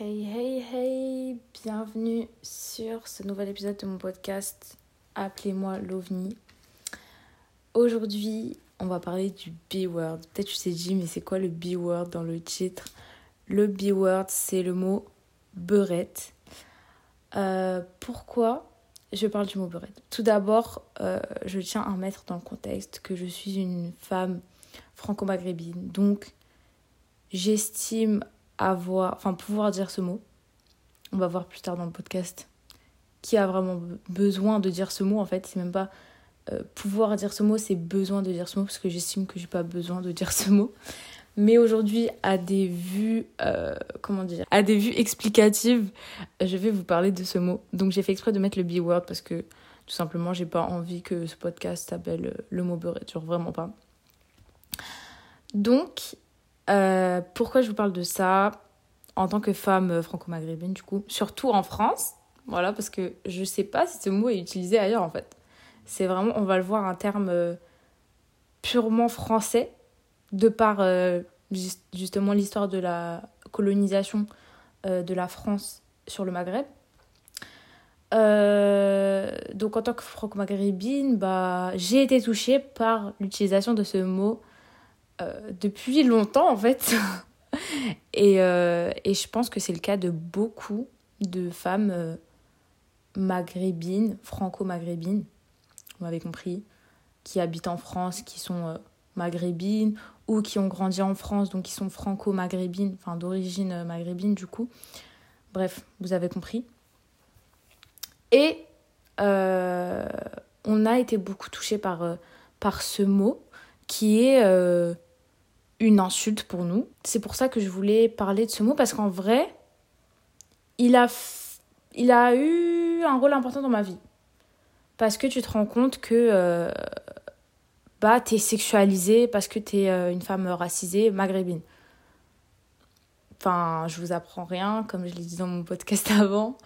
Hey hey hey, bienvenue sur ce nouvel épisode de mon podcast Appelez-moi l'OVNI. Aujourd'hui, on va parler du B-word. Peut-être tu sais dit, mais c'est quoi le B-word dans le titre? Le B-word, c'est le mot beurette. Euh, pourquoi je parle du mot beurette Tout d'abord, euh, je tiens à mettre dans le contexte que je suis une femme franco-maghrébine. Donc, j'estime avoir, enfin pouvoir dire ce mot. On va voir plus tard dans le podcast qui a vraiment besoin de dire ce mot en fait. C'est même pas euh, pouvoir dire ce mot, c'est besoin de dire ce mot parce que j'estime que j'ai pas besoin de dire ce mot. Mais aujourd'hui, à des vues, euh, comment dire, à des vues explicatives, je vais vous parler de ce mot. Donc j'ai fait exprès de mettre le B-word parce que tout simplement, j'ai pas envie que ce podcast s'appelle euh, le mot beurette, genre vraiment pas. Donc, euh, pourquoi je vous parle de ça en tant que femme franco-maghrébine, du coup, surtout en France Voilà, parce que je sais pas si ce mot est utilisé ailleurs en fait. C'est vraiment, on va le voir, un terme euh, purement français, de par euh, justement l'histoire de la colonisation de la France sur le Maghreb. donc en tant que franco-maghrébine, bah, j'ai été touchée par l'utilisation de ce mot euh, depuis longtemps en fait. et, euh, et, je pense que c'est le cas de beaucoup de femmes euh, maghrébines, franco-maghrébines, vous m'avez compris, qui habitent en France, qui sont maghrébines ou qui ont grandi en France, donc qui sont franco-maghrébines, enfin d'origine maghrébine du coup. Bref, vous avez compris. Et on a été beaucoup touché par, par ce mot qui est une insulte pour nous. C'est pour ça que je voulais parler de ce mot parce qu'en vrai, il a, il a eu un rôle important dans ma vie. Parce que tu te rends compte que euh, bah, tu es sexualisée parce que tu es euh, une femme racisée maghrébine. Enfin, je vous apprends rien, comme je l'ai dit dans mon podcast avant,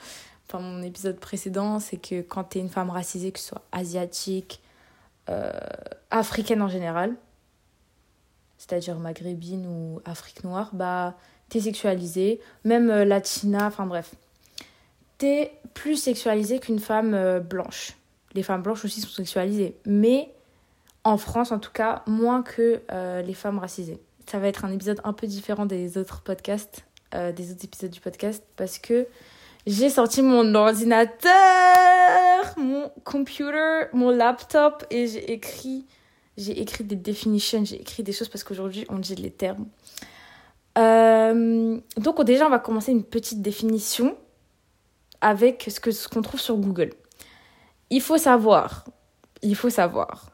enfin mon épisode précédent, c'est que quand tu es une femme racisée, que ce soit asiatique, euh, africaine en général, c'est-à-dire maghrébine ou Afrique noire, bah t'es sexualisée, même euh, latina, enfin bref. T'es plus sexualisée qu'une femme euh, blanche. Les femmes blanches aussi sont sexualisées, mais en France en tout cas, moins que euh, les femmes racisées. Ça va être un épisode un peu différent des autres podcasts, des autres épisodes du podcast, parce que j'ai sorti mon ordinateur, mon computer, mon laptop et j'ai écrit j'ai écrit des definitions, j'ai écrit des choses parce qu'aujourd'hui on dit les termes. Euh, donc déjà on va commencer une petite définition avec ce que ce qu'on trouve sur Google. Il faut savoir, il faut savoir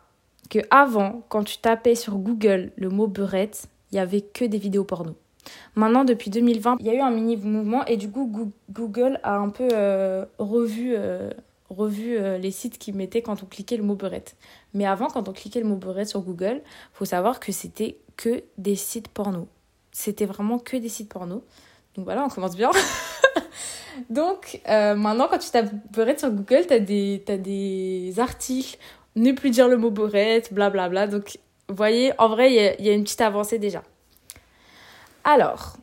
que avant quand tu tapais sur Google le mot beurette, il y avait que des vidéos porno. Maintenant, depuis 2020, il y a eu un mini mouvement et du coup, Google a un peu euh, revu euh, revu euh, les sites qui mettaient quand on cliquait le mot beurette. Mais avant, quand on cliquait le mot beurette sur Google, faut savoir que c'était que des sites porno. C'était vraiment que des sites porno. Donc voilà, on commence bien. Donc euh, maintenant, quand tu tapes beurette sur Google, tu as des, as des articles, ne plus dire le mot beurette, blablabla. Donc vous voyez, en vrai, il y a une petite avancée déjà. Alors,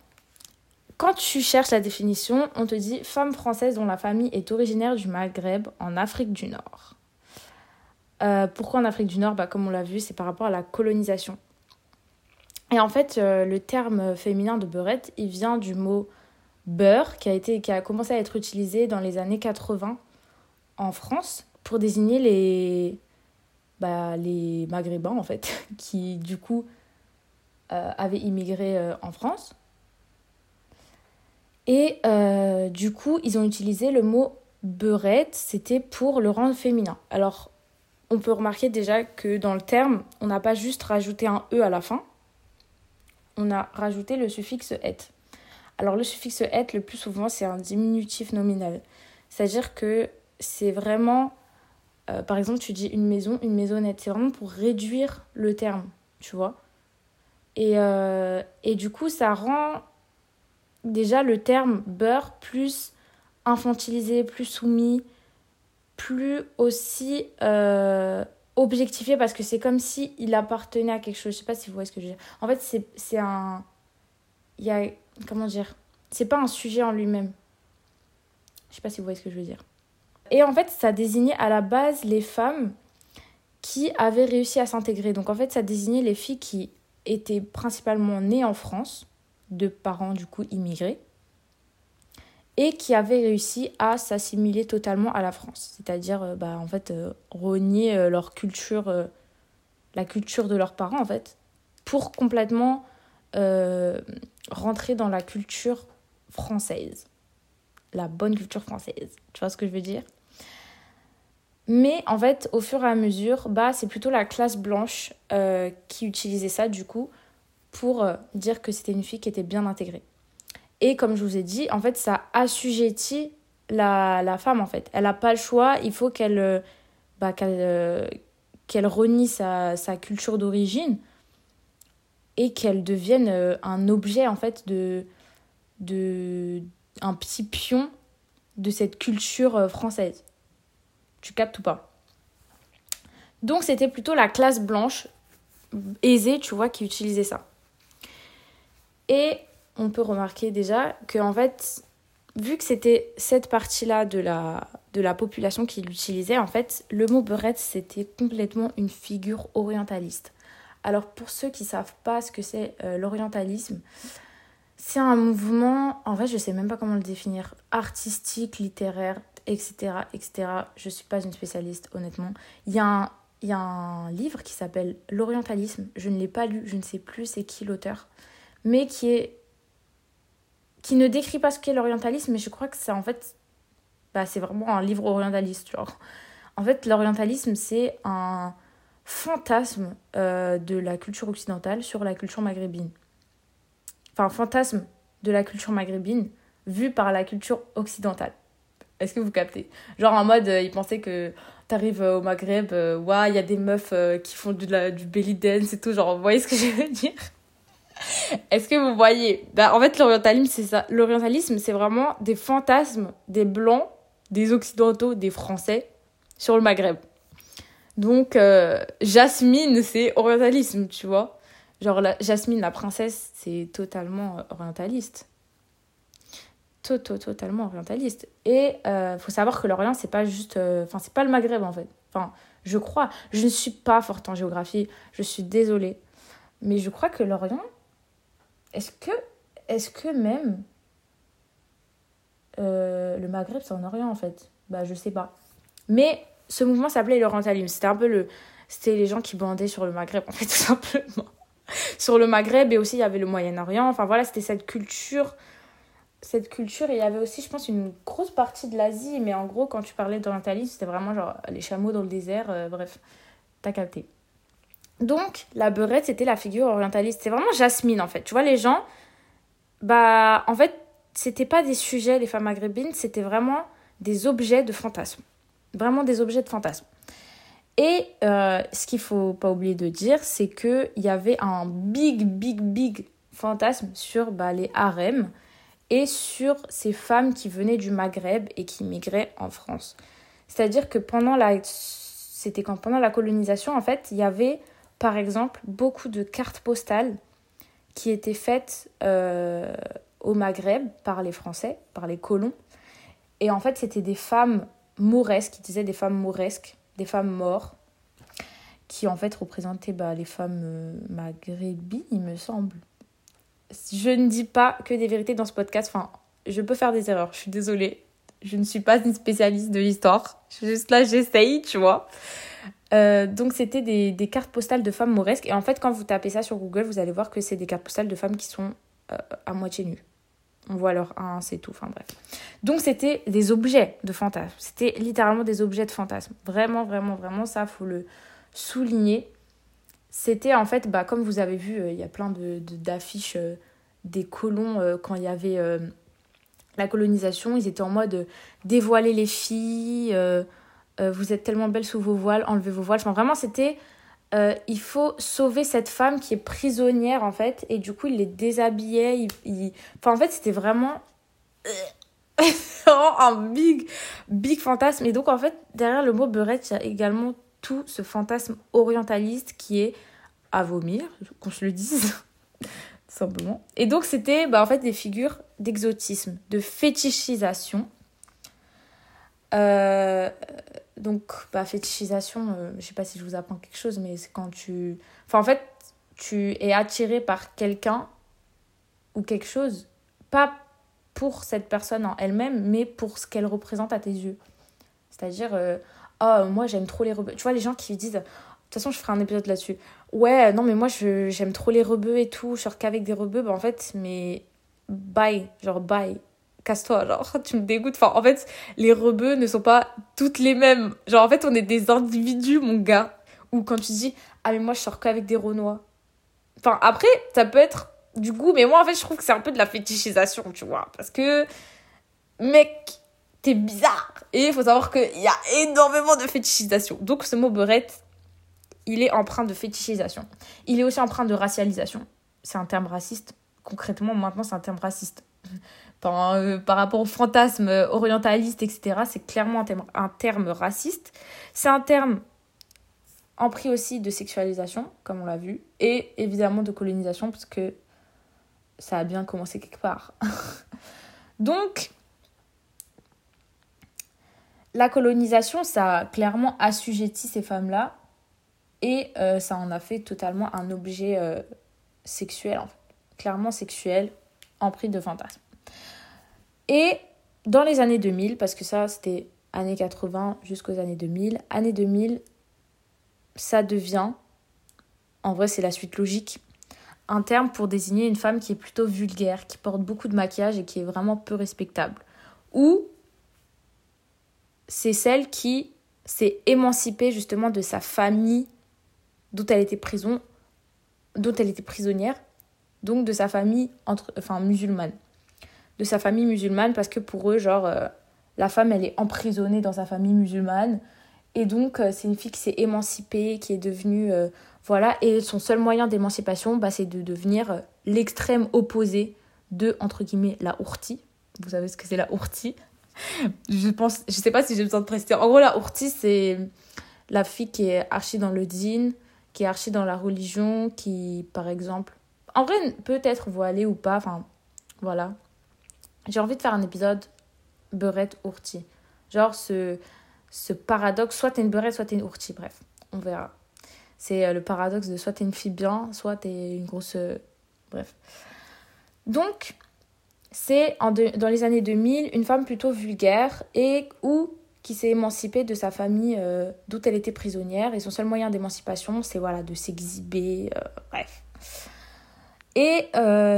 quand tu cherches la définition, on te dit femme française dont la famille est originaire du Maghreb en Afrique du Nord. Euh, pourquoi en Afrique du Nord? Bah, Comme on l'a vu, c'est par rapport à la colonisation. Et en fait, euh, le terme féminin de beurette, il vient du mot beurre qui a, été, qui a commencé à être utilisé dans les années 80 en France pour désigner les, bah, les maghrébins en fait, qui du coup euh, avaient immigré en France et euh, du coup, ils ont utilisé le mot beurette, c'était pour le rendre féminin. Alors, on peut remarquer déjà que dans le terme, on n'a pas juste rajouté un E à la fin, on a rajouté le suffixe et. Alors, le suffixe et, le plus souvent, c'est un diminutif nominal. C'est-à-dire que c'est vraiment, euh, par exemple, tu dis une maison, une maisonnette. C'est vraiment pour réduire le terme, tu vois. Et, euh, et du coup, ça rend déjà le terme beurre plus infantilisé, plus soumis, plus aussi euh, objectifié parce que c'est comme si il appartenait à quelque chose. Je sais pas si vous voyez ce que je veux dire. En fait, c'est un. Il y a. Comment dire c'est pas un sujet en lui-même. Je sais pas si vous voyez ce que je veux dire. Et en fait, ça désignait à la base les femmes qui avaient réussi à s'intégrer. Donc en fait, ça désignait les filles qui étaient principalement nées en France, de parents du coup immigrés, et qui avaient réussi à s'assimiler totalement à la France. C'est-à-dire, euh, bah, en fait, euh, euh, leur culture, la culture de leurs parents, en fait, pour complètement rentrer dans la culture française. La bonne culture française. Tu vois ce que je veux dire? Mais en fait, au fur et à mesure, bah, c'est plutôt la classe blanche euh, qui utilisait ça, du coup, pour euh, dire que c'était une fille qui était bien intégrée. Et comme je vous ai dit, en fait, ça assujettit la, femme, en fait. Elle n'a pas le choix, il faut qu'elle euh, bah, qu'elle renie sa, culture d'origine et qu'elle devienne un objet, en fait, de, de... un petit pion de cette culture française. Tu captes ou pas? Donc c'était plutôt la classe blanche aisée, tu vois, qui utilisait ça. Et on peut remarquer déjà que en fait, vu que c'était cette partie-là de la, de la population qui l'utilisait, en fait, le mot beurette, c'était complètement une figure orientaliste. Alors pour ceux qui savent pas ce que c'est euh, l'orientalisme, c'est un mouvement, en vrai je sais même pas comment le définir, artistique, littéraire, etc., etc. Je ne suis pas une spécialiste, honnêtement. Il y il y a un livre qui s'appelle L'orientalisme. Je ne l'ai pas lu, je ne sais plus c'est qui l'auteur, mais qui est qui ne décrit pas ce qu'est l'orientalisme, mais je crois que c'est en fait bah, c'est vraiment un livre orientaliste, genre. En fait, l'orientalisme, c'est un fantasme euh, de la culture occidentale sur la culture maghrébine. Enfin, un fantasme de la culture maghrébine vu par la culture occidentale. Est-ce que vous captez? Genre en mode, euh, ils pensaient que t'arrives euh, au Maghreb, ouais, il y a des meufs qui font du, la, du belly dance et tout. Genre, vous voyez ce que je veux dire? Est-ce que vous voyez? Bah, En fait, l'orientalisme, c'est ça. L'orientalisme, c'est vraiment des fantasmes des blancs, des occidentaux, des français sur le Maghreb. Donc, Jasmine, c'est orientalisme, tu vois. Genre, la, Jasmine, la princesse, c'est totalement orientaliste totalement orientaliste. Et il euh, faut savoir que l'Orient, c'est pas juste. Euh, enfin, c'est pas le Maghreb en fait. Enfin, je crois. Je ne suis pas forte en géographie. Je suis désolée. Mais je crois que l'Orient. Est-ce que. Est-ce que même. Euh, le Maghreb, c'est en Orient en fait? Bah, je sais pas. Mais ce mouvement s'appelait l'orientalisme. C'était un peu le. C'était les gens qui bandaient sur le Maghreb en fait, tout simplement. sur le Maghreb et aussi il y avait le Moyen-Orient. Enfin voilà, c'était cette culture cette culture. Il y avait aussi, je pense, une grosse partie de l'Asie. Mais en gros, quand tu parlais d'orientalisme, c'était vraiment genre les chameaux dans le désert. Euh, bref, t'as capté. Donc, la beurette, c'était la figure orientaliste. C'est vraiment Jasmine, en fait. Tu vois, les gens, bah, en fait, c'était pas des sujets, les femmes maghrébines, c'était vraiment des objets de fantasme. Vraiment des objets de fantasme. Et euh, ce qu'il faut pas oublier de dire, c'est qu'il y avait un big, big, big fantasme sur bah, les harems et sur ces femmes qui venaient du Maghreb et qui migraient en France. C'est-à-dire que pendant la c'était quand pendant la colonisation en fait, il y avait par exemple beaucoup de cartes postales qui étaient faites euh, au Maghreb par les Français, par les colons. Et en fait, c'était des femmes mauresques, qui disaient des femmes mauresques, des femmes mortes, qui en fait représentaient bah, les femmes euh, maghrébines, il me semble je ne dis pas que des vérités dans ce podcast. Enfin, je peux faire des erreurs. Je suis désolée. Je ne suis pas une spécialiste de l'histoire. Juste là, j'essaye, tu vois. Euh, donc, c'était des, des, cartes postales de femmes mauresques. Et en fait, quand vous tapez ça sur Google, vous allez voir que c'est des cartes postales de femmes qui sont euh, à moitié nues. On voit leur un, c'est tout. Enfin, bref. Donc, c'était des objets de fantasme. C'était littéralement des objets de fantasme. Vraiment, vraiment, vraiment, ça, faut le souligner c'était en fait, bah, comme vous avez vu, euh, il y a plein de, d'affiches des colons quand il y avait la colonisation. Ils étaient en mode dévoiler les filles, vous êtes tellement belles sous vos voiles, enlevez vos voiles. Enfin, vraiment, c'était il faut sauver cette femme qui est prisonnière en fait. Et du coup, il les déshabillait. Il, Enfin, en fait, c'était vraiment un big, big fantasme. Et donc, en fait, derrière le mot beurette, il y a également tout ce fantasme orientaliste qui est à vomir, qu'on se le dise, simplement. Et donc c'était bah, en fait des figures d'exotisme, de fétichisation. Euh, donc, bah, fétichisation, euh, je sais pas si je vous apprends quelque chose, mais c'est quand tu. Enfin, en fait, tu es attiré par quelqu'un ou quelque chose, pas pour cette personne en elle-même, mais pour ce qu'elle représente à tes yeux. C'est-à-dire, euh, oh, moi j'aime trop les rebeux. Tu vois, les gens qui disent, de toute façon, je ferai un épisode là-dessus. Ouais, non, mais moi j'aime trop les rebeux et tout, je sors qu'avec des rebeux. Bah, en fait, mais bye, genre bye. Casse-toi, genre, tu me dégoûtes. Enfin, en fait, les rebeux ne sont pas toutes les mêmes. Genre, en fait, on est des individus, mon gars. Ou quand tu dis, ah, mais moi je sors qu'avec des renois. Enfin, après, ça peut être du goût, mais moi en fait, je trouve que c'est un peu de la fétichisation, tu vois. Parce que, mec, t'es bizarre. Et il faut savoir qu'il y a énormément de fétichisation. Donc, ce mot beurette, il est empreint de fétichisation. Il est aussi empreint de racialisation. C'est un terme raciste. Concrètement, maintenant, c'est un terme raciste. Par, euh, par rapport au fantasme orientaliste, etc., c'est clairement un terme, raciste. C'est un terme empris aussi de sexualisation, comme on l'a vu, et évidemment de colonisation, parce que ça a bien commencé quelque part. Donc, la colonisation, ça a clairement assujetti ces femmes-là et euh, ça en a fait totalement un objet euh, sexuel, en clairement sexuel, empris de fantasmes. Et dans les années 2000, parce que ça c'était années 80 jusqu'aux années 2000, années 2000, ça devient, en vrai c'est la suite logique, un terme pour désigner une femme qui est plutôt vulgaire, qui porte beaucoup de maquillage et qui est vraiment peu respectable. Ou c'est celle qui s'est émancipée justement de sa famille dont elle était prison, dont prisonnière, donc de sa famille entre, musulmane, de sa famille musulmane parce que pour eux genre euh, la femme elle est emprisonnée dans sa famille musulmane et donc euh, c'est une fille qui s'est émancipée, qui est devenue euh, voilà, et son seul moyen d'émancipation, bah, c'est de devenir l'extrême opposé de, entre guillemets, la ourtie. Vous savez ce que c'est la ourtie? Je pense, je sais pas si j'ai besoin de préciser. En gros, la ourtie, c'est la fille qui est archi dans le din, qui est archi dans la religion, qui, par exemple, en vrai, peut-être voilée ou pas, enfin, voilà. J'ai envie de faire un épisode beurette ourtie. Genre ce, ce paradoxe, soit t'es une beurette, soit t'es une ourtie, bref, on verra. C'est euh, le paradoxe de soit t'es une fille bien, soit t'es une grosse. Euh, bref. Donc, c'est dans les années 2000 une femme plutôt vulgaire et ou qui s'est émancipée de sa famille euh, d'où elle était prisonnière et son seul moyen d'émancipation c'est voilà de s'exhiber bref et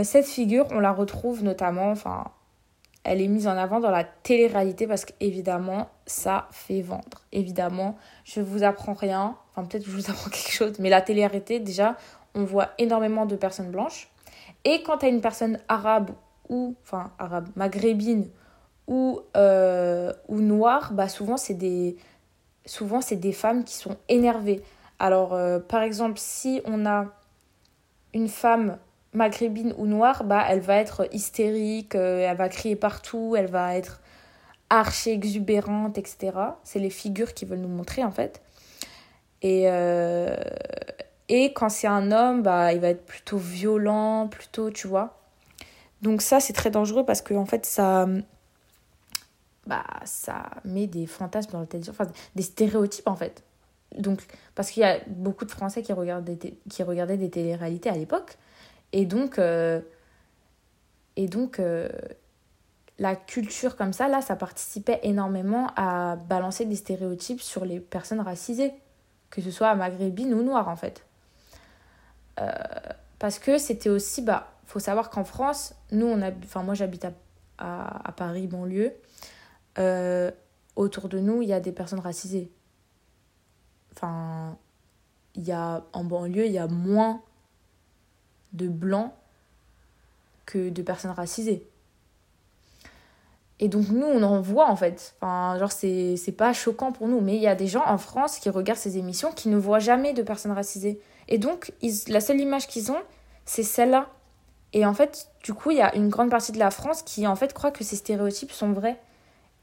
cette figure on la retrouve notamment enfin elle est mise en avant dans la télé-réalité parce qu'évidemment, ça fait vendre. Évidemment, je vous apprends rien, enfin peut-être que je vous apprends quelque chose, mais la télé-réalité, déjà, on voit énormément de personnes blanches. Et quand as une personne arabe ou, enfin arabe, maghrébine ou, euh, ou noire, bah souvent c'est des, souvent c'est des femmes qui sont énervées. Alors euh, par exemple, si on a une femme maghrébine ou noire, bah, elle va être hystérique, euh, elle va crier partout, elle va être archi exubérante, etc. C'est les figures qui veulent nous montrer en fait. Et, euh, et quand c'est un homme, bah, il va être plutôt violent, plutôt, tu vois. Donc ça, c'est très dangereux parce que en fait, ça, bah, ça met des fantasmes dans la tête, enfin, des stéréotypes en fait. Donc, parce qu'il y a beaucoup de Français qui regardaient, qui regardaient des téléréalités à l'époque. Et donc, euh, et donc euh, la culture comme ça, là, ça participait énormément à balancer des stéréotypes sur les personnes racisées, que ce soit maghrébines ou noires en fait. Euh, parce que c'était aussi, bah, faut savoir qu'en France, nous, on a, enfin moi j'habite à, à, à, Paris, banlieue, autour de nous, il y a des personnes racisées. Enfin, il y a, en banlieue, il y a moins de blancs que de personnes racisées. Et donc nous, on en voit en fait. Enfin, genre, c'est, pas choquant pour nous. Mais il y a des gens en France qui regardent ces émissions qui ne voient jamais de personnes racisées. Et donc, la seule image qu'ils ont, c'est celle-là. Et en fait, du coup, il y a une grande partie de la France qui en fait croit que ces stéréotypes sont vrais.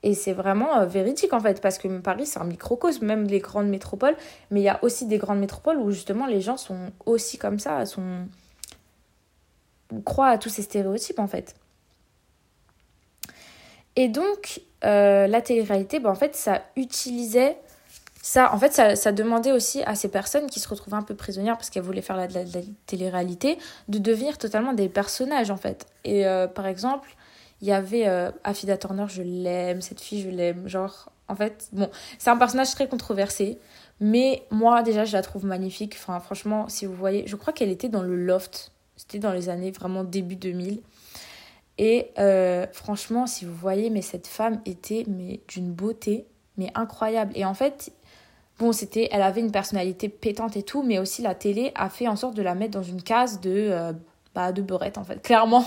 Et c'est vraiment euh, véridique en fait, parce que Paris c'est un microcosme, même les grandes métropoles. Mais il y a aussi des grandes métropoles où justement les gens sont aussi comme ça, sont croit à tous ces stéréotypes en fait. Et donc, euh, la télé-réalité, bah, en fait, ça utilisait ça. En fait, ça, ça, demandait aussi à ces personnes qui se retrouvaient un peu prisonnières parce qu'elles voulaient faire la, la, télé-réalité de devenir totalement des personnages, en fait. Et euh, par exemple, il y avait euh, Turner, je l'aime, cette fille, je l'aime. Genre, en fait, bon, c'est un personnage très controversé. Mais moi, déjà, je la trouve magnifique. Enfin, franchement, si vous voyez, je crois qu'elle était dans le loft. C'était dans les années vraiment début 2000. Et euh, franchement, si vous voyez, mais cette femme était mais d'une beauté, mais incroyable. Et en fait, bon, c'était, elle avait une personnalité pétante et tout, mais aussi la télé a fait en sorte de la mettre dans une case de, euh, bah, de beurette en fait. Clairement,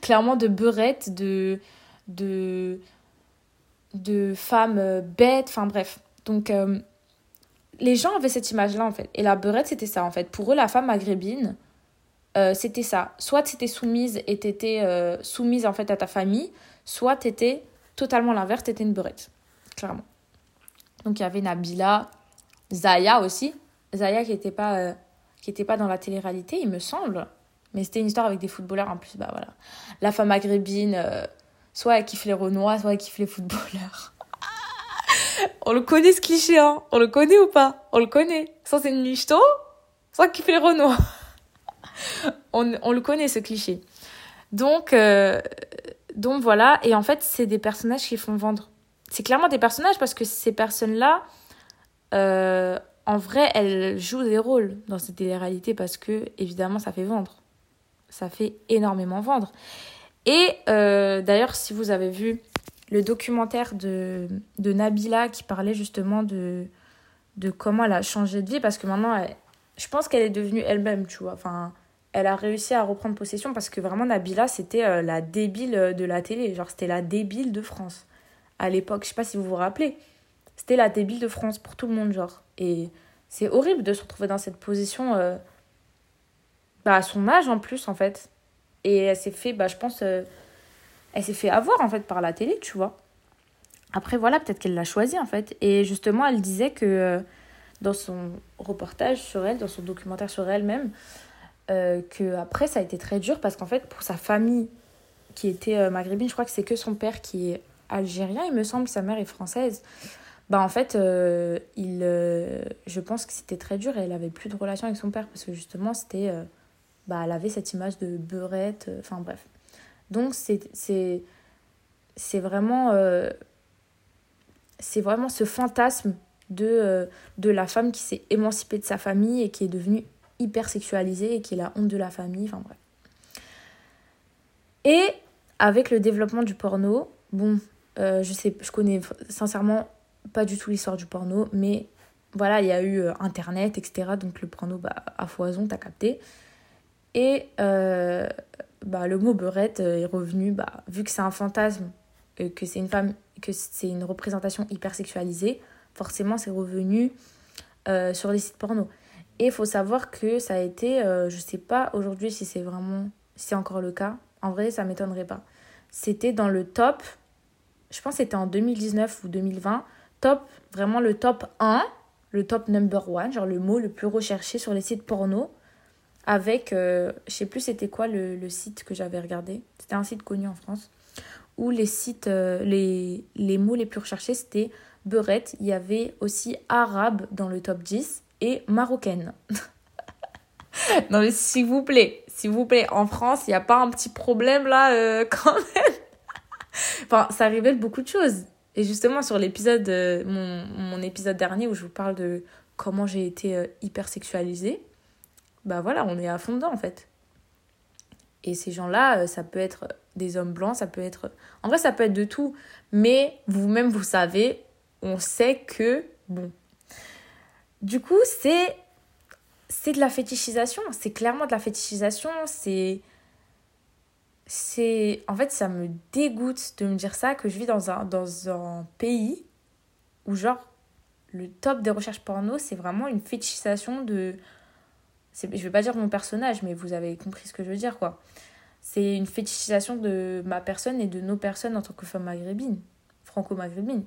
clairement de beurette, de, de, de femme euh, bête, enfin bref. Donc, les gens avaient cette image-là en fait. Et la beurette, c'était ça en fait. Pour eux, la femme maghrébine, euh, c'était ça. Soit tu étais soumise et tu étais euh, soumise en fait à ta famille, soit tu étais totalement l'inverse, tu étais une beurette, clairement. Donc il y avait Nabila, Zaya aussi. Zaya qui n'était pas, euh, qui était pas dans la télé-réalité, il me semble. Mais c'était une histoire avec des footballeurs en plus. Bah voilà. La femme maghrébine, soit elle kiffe les Renois, soit elle kiffe les footballeurs. On le connaît ce cliché, hein On le connaît ou pas? On le connaît. Soit c'est une michto, soit elle kiffe les Renois on, le connaît ce cliché. Donc, euh, donc voilà, et en fait, c'est des personnages qui font vendre. C'est clairement des personnages parce que ces personnes-là, euh, en vrai, elles jouent des rôles dans cette télé-réalité parce que, évidemment, ça fait vendre. Ça fait énormément vendre. Et euh, d'ailleurs, si vous avez vu le documentaire de, de Nabila qui parlait justement de, de comment elle a changé de vie, parce que maintenant, je pense qu'elle est devenue elle-même, tu vois. Enfin, elle a réussi à reprendre possession parce que vraiment Nabila c'était euh, la débile de la télé, genre c'était la débile de France à l'époque, je sais pas si vous vous rappelez. C'était la débile de France pour tout le monde genre et c'est horrible de se retrouver dans cette position euh, bah, à son âge en plus en fait. Et elle s'est fait bah je pense euh, elle s'est fait avoir en fait par la télé, tu vois. Après voilà, peut-être qu'elle l'a choisi en fait et justement elle disait que dans son reportage sur elle, dans son documentaire sur elle-même, euh, que après ça a été très dur parce qu'en fait pour sa famille qui était euh, maghrébine, je crois que c'est que son père qui est algérien, il me semble, sa mère est française. Bah en fait, euh, il, je pense que c'était très dur et elle avait plus de relation avec son père parce que justement c'était, bah elle avait cette image de beurette, enfin bref. Donc c'est c'est c'est vraiment c'est vraiment ce fantasme de de la femme qui s'est émancipée de sa famille et qui est devenue hyper sexualisée et qui est la honte de la famille, enfin bref. Et avec le développement du porno, bon, euh, je sais, je connais sincèrement pas du tout l'histoire du porno, mais voilà, il y a eu euh, Internet, etc. Donc le porno, bah, à foison, t'as capté. Et euh, bah, le mot beurette est revenu, bah, vu que c'est un fantasme, que c'est une femme, que c'est une représentation hyper sexualisée, forcément c'est revenu sur les sites porno. Et il faut savoir que ça a été, euh, je sais pas aujourd'hui si c'est vraiment, si c'est encore le cas. En vrai, ça m'étonnerait pas. C'était dans le top, je pense que c'était en 2019 ou 2020, top, vraiment le top 1, le top number 1, genre le mot le plus recherché sur les sites porno. Avec, euh, je sais plus c'était quoi le, le, site que j'avais regardé. C'était un site connu en France. Où les sites, euh, les, les mots les plus recherchés, c'était beurette. Il y avait aussi arabe dans le top 10 et marocaine. non mais s'il vous plaît, s'il vous plaît, en France, il n'y a pas un petit problème là euh, quand même. enfin, ça révèle beaucoup de choses. Et justement sur l'épisode, euh, mon, mon, épisode dernier où je vous parle de comment j'ai été euh, hyper sexualisée, bah voilà, on est à fond dedans en fait. Et ces gens-là, ça peut être des hommes blancs, ça peut être... En vrai, ça peut être de tout. Mais vous-même, vous savez, on sait que, bon, du coup, c'est c'est de la fétichisation, c'est clairement de la fétichisation, c'est c'est en fait ça me dégoûte de me dire ça que je vis dans un dans un pays où genre le top des recherches porno, c'est vraiment une fétichisation de je vais pas dire mon personnage mais vous avez compris ce que je veux dire quoi. C'est une fétichisation de ma personne et de nos personnes en tant que femme maghrébine, franco-maghrébine.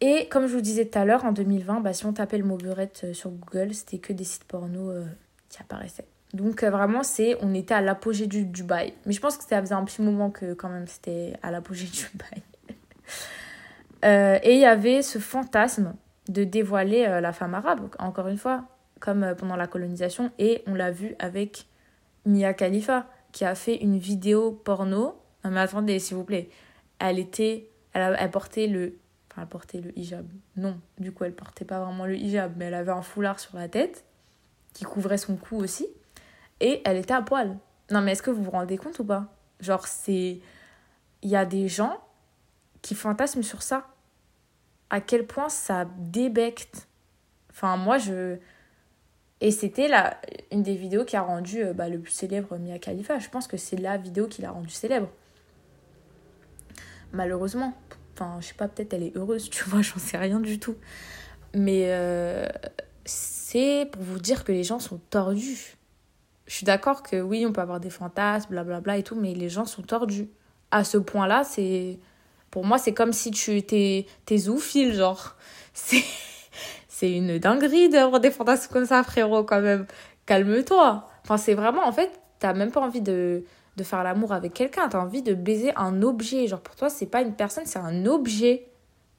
Et comme je vous disais tout à l'heure, en 2020, bah, si on tapait le mot beurette euh, sur Google, c'était que des sites porno euh, qui apparaissaient. Donc euh, vraiment, c'est on était à l'apogée du Dubaï. Mais je pense que ça faisait un petit moment que quand même c'était à l'apogée du. Euh, et il y avait ce fantasme de dévoiler la femme arabe, encore une fois, comme pendant la colonisation. Et on l'a vu avec Mia Khalifa, qui a fait une vidéo porno. Non mais attendez, s'il vous plaît. Elle était... Elle, elle portait le elle portait le hijab. Non, du coup, elle portait pas vraiment le hijab, mais elle avait un foulard sur la tête qui couvrait son cou aussi. Et elle était à poil. Non, mais est-ce que vous vous rendez compte ou pas? Genre, c'est. Il y a des gens qui fantasment sur ça. À quel point ça débecte. Enfin, moi, je. Et c'était la... une des vidéos qui a rendu euh, bah, le plus célèbre Mia Khalifa. Je pense que c'est la vidéo qui l'a rendu célèbre. Malheureusement. Enfin, je sais pas, peut-être elle est heureuse, tu vois, j'en sais rien du tout. Mais euh, c'est pour vous dire que les gens sont tordus. Je suis d'accord que oui, on peut avoir des fantasmes, blablabla bla bla et tout, mais les gens sont tordus. À ce point-là, c'est. Pour moi, c'est comme si tu étais zoophile, genre. C'est. C'est une dinguerie d'avoir des fantasmes comme ça, frérot, quand même. Calme-toi. Enfin, c'est vraiment, en fait, t'as même pas envie de de faire l'amour avec quelqu'un, tu as envie de baiser un objet. Genre pour toi, c'est pas une personne, c'est un objet.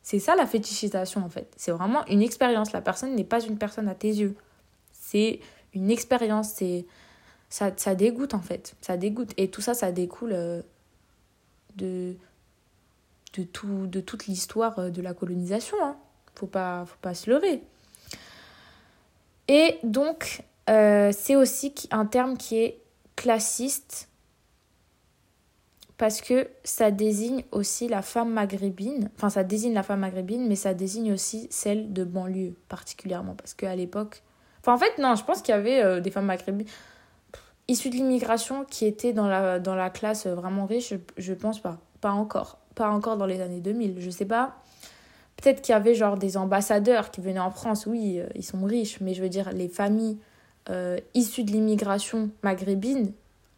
C'est ça la fétichisation en fait. C'est vraiment une expérience. La personne n'est pas une personne à tes yeux. C'est une expérience. C'est ça, dégoûte en fait. Ça dégoûte. Et tout ça, ça découle euh, de toute l'histoire euh, de la colonisation. Hein. Faut pas, faut pas se leurrer. Et donc, euh, c'est aussi un terme qui est classiste parce que ça désigne aussi la femme maghrébine, enfin ça désigne la femme maghrébine, mais ça désigne aussi celle de banlieue particulièrement, parce qu'à l'époque... Enfin en fait non, je pense qu'il y avait euh, des femmes maghrébines. Issues de l'immigration qui étaient dans la, dans la classe vraiment riche, je, pense pas, pas encore, pas encore dans les années 2000, je sais pas. Peut-être qu'il y avait genre des ambassadeurs qui venaient en France, oui, euh, ils sont riches, mais je veux dire les familles euh, issues de l'immigration maghrébine,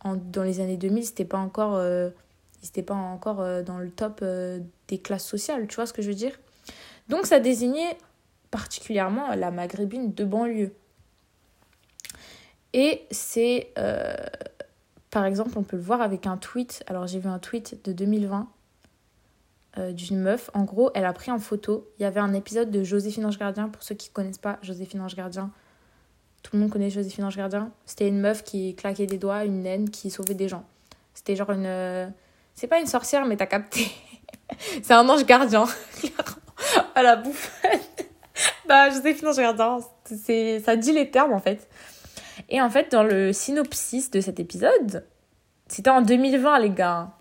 dans les années 2000, c'était pas encore ils n'étaient pas encore euh, dans le top euh, des classes sociales, tu vois ce que je veux dire? Donc ça désignait particulièrement la maghrébine de banlieue. Et c'est, euh, par exemple, on peut le voir avec un tweet. Alors j'ai vu un tweet de 2020 d'une meuf. En gros, elle a pris en photo. Il y avait un épisode de Joséphine Ange Gardien. Pour ceux qui ne connaissent pas Joséphine Ange Gardien, tout le monde connaît Joséphine Ange Gardien. C'était une meuf qui claquait des doigts, une naine qui sauvait des gens. C'était genre une c'est pas une sorcière, mais t'as capté. c'est un ange gardien. à la bouffe. bah, Joséphine Ange Gardien, c'est, ça dit les termes en fait. Et en fait, dans le synopsis de cet épisode, c'était en 2020, les gars.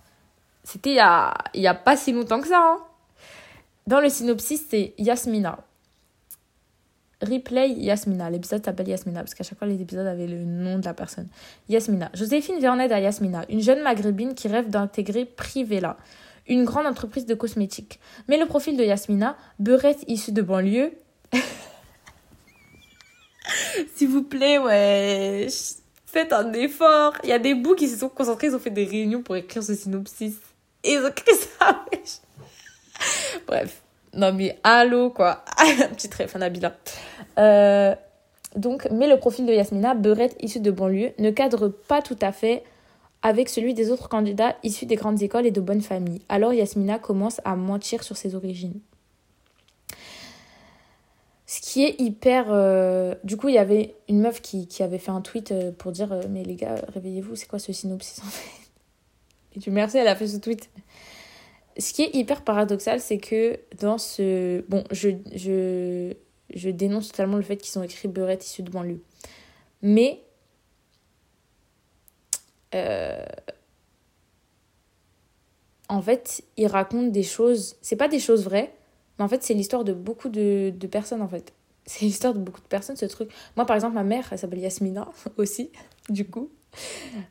C'était il y a, y a pas si longtemps que ça. Hein. Dans le synopsis, c'est Yasmina. Replay Yasmina. L'épisode s'appelle Yasmina parce qu'à chaque fois les épisodes avaient le nom de la personne. Yasmina. Joséphine vient en aide à Yasmina, une jeune maghrébine qui rêve d'intégrer Privela, une grande entreprise de cosmétiques. Mais le profil de Yasmina, beurette issue de banlieue. S'il vous plaît, ouais. Faites un effort. Il y a des bouts qui se sont concentrés, ils ont fait des réunions pour écrire ce synopsis. Et ils ont écrit ça, Bref. Non mais allô quoi. Petit Nabila. Euh, donc, mais le profil de Yasmina, beurette issue de banlieue, ne cadre pas tout à fait avec celui des autres candidats issus des grandes écoles et de bonnes familles. Alors Yasmina commence à mentir sur ses origines. Ce qui est hyper... Euh, du coup, il y avait une meuf qui, qui avait fait un tweet euh, pour dire Mais les gars, réveillez-vous, c'est quoi ce synopsis en fait? Et tu merci, elle a fait ce tweet ce qui est hyper paradoxal, c'est que dans ce. Bon, je, je, je dénonce totalement le fait qu'ils ont écrit Beurette issue de banlieue. Mais. Euh, en fait, ils racontent des choses. C'est pas des choses vraies, mais en fait, c'est l'histoire de beaucoup de, de personnes, en fait. C'est l'histoire de beaucoup de personnes, ce truc. Moi, par exemple, ma mère, elle s'appelle Yasmina aussi, du coup.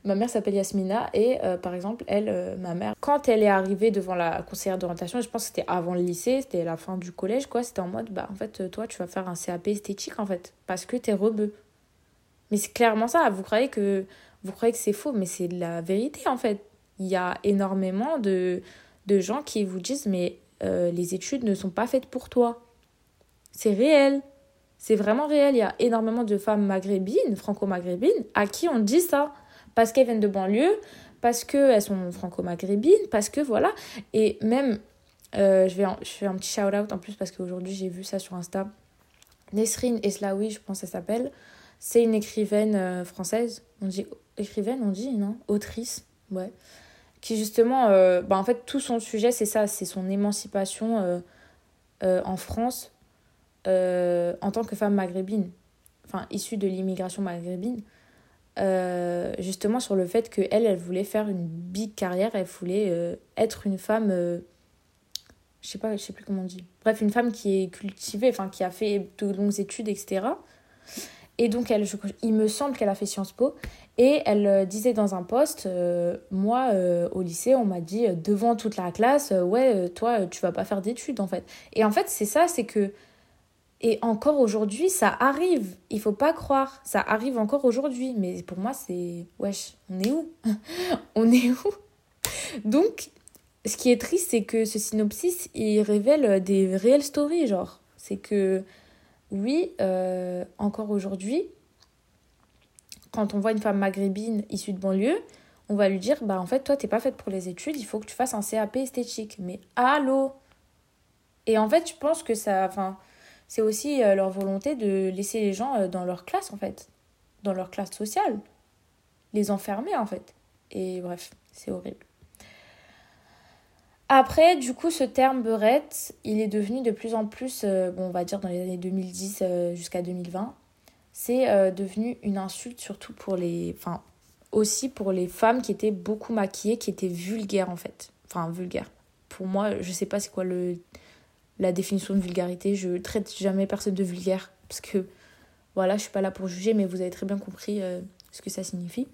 Ma mère s'appelle Yasmina et euh, par exemple, elle, euh, ma mère, quand elle est arrivée devant la conseillère d'orientation, je pense que c'était avant le lycée, c'était la fin du collège, quoi, c'était en mode, bah en fait, toi, tu vas faire un CAP esthétique en fait, parce que t'es rebeu. Mais c'est clairement ça, vous croyez que, que c'est faux, mais c'est la vérité en fait. Il y a énormément de, de gens qui vous disent, mais euh, les études ne sont pas faites pour toi. C'est réel. C'est vraiment réel. Il y a énormément de femmes maghrébines, franco-maghrébines, à qui on dit ça. Parce qu'elles viennent de banlieue, parce qu'elles sont franco-maghrébines, parce que voilà. Et même, euh, je, vais je fais un petit shout-out en plus parce qu'aujourd'hui j'ai vu ça sur Insta. Nesrine Eslaoui, je pense qu'elle s'appelle. C'est une écrivaine euh, française. On dit écrivaine, on dit, non? Autrice, ouais. Qui justement, euh, bah en fait, tout son sujet, c'est ça, c'est son émancipation en France en tant que femme maghrébine, enfin issue de l'immigration maghrébine. Euh, justement sur le fait qu'elle, elle voulait faire une big carrière, elle voulait euh, être une femme, euh, je sais sais plus comment on dit, bref, une femme qui est cultivée, enfin qui a fait de longues études, etc. Et donc, elle, il me semble qu'elle a fait Sciences Po, et elle disait dans un poste, moi, au lycée, on m'a dit devant toute la classe, ouais, toi, tu vas pas faire d'études, en fait. Et en fait, c'est ça, c'est que et encore aujourd'hui, ça arrive. Il faut pas croire. Ça arrive encore aujourd'hui. Mais pour moi, c'est. Wesh, on est où? On est où? Donc, ce qui est triste, c'est que ce synopsis, il révèle des réelles stories. Genre, c'est que, oui, euh, encore aujourd'hui, quand on voit une femme maghrébine issue de banlieue, on va lui dire Bah, en fait, toi, t'es pas faite pour les études, il faut que tu fasses un CAP esthétique. Mais allô? Et en fait, je pense que ça. Enfin c'est aussi euh, leur volonté de laisser les gens euh, dans leur classe, en fait, dans leur classe sociale, les enfermer, en fait. Et bref, c'est horrible. Après, du coup, ce terme beurette, il est devenu de plus en plus, euh, bon, on va dire dans les années 2010 jusqu'à 2020, c'est devenu une insulte surtout pour les, enfin, aussi pour les femmes qui étaient beaucoup maquillées, qui étaient vulgaires en fait. Enfin, vulgaires. Pour moi, je sais pas c'est quoi le la définition de vulgarité. Je traite jamais personne de vulgaire parce que voilà, je suis pas là pour juger, mais vous avez très bien compris euh, ce que ça signifie.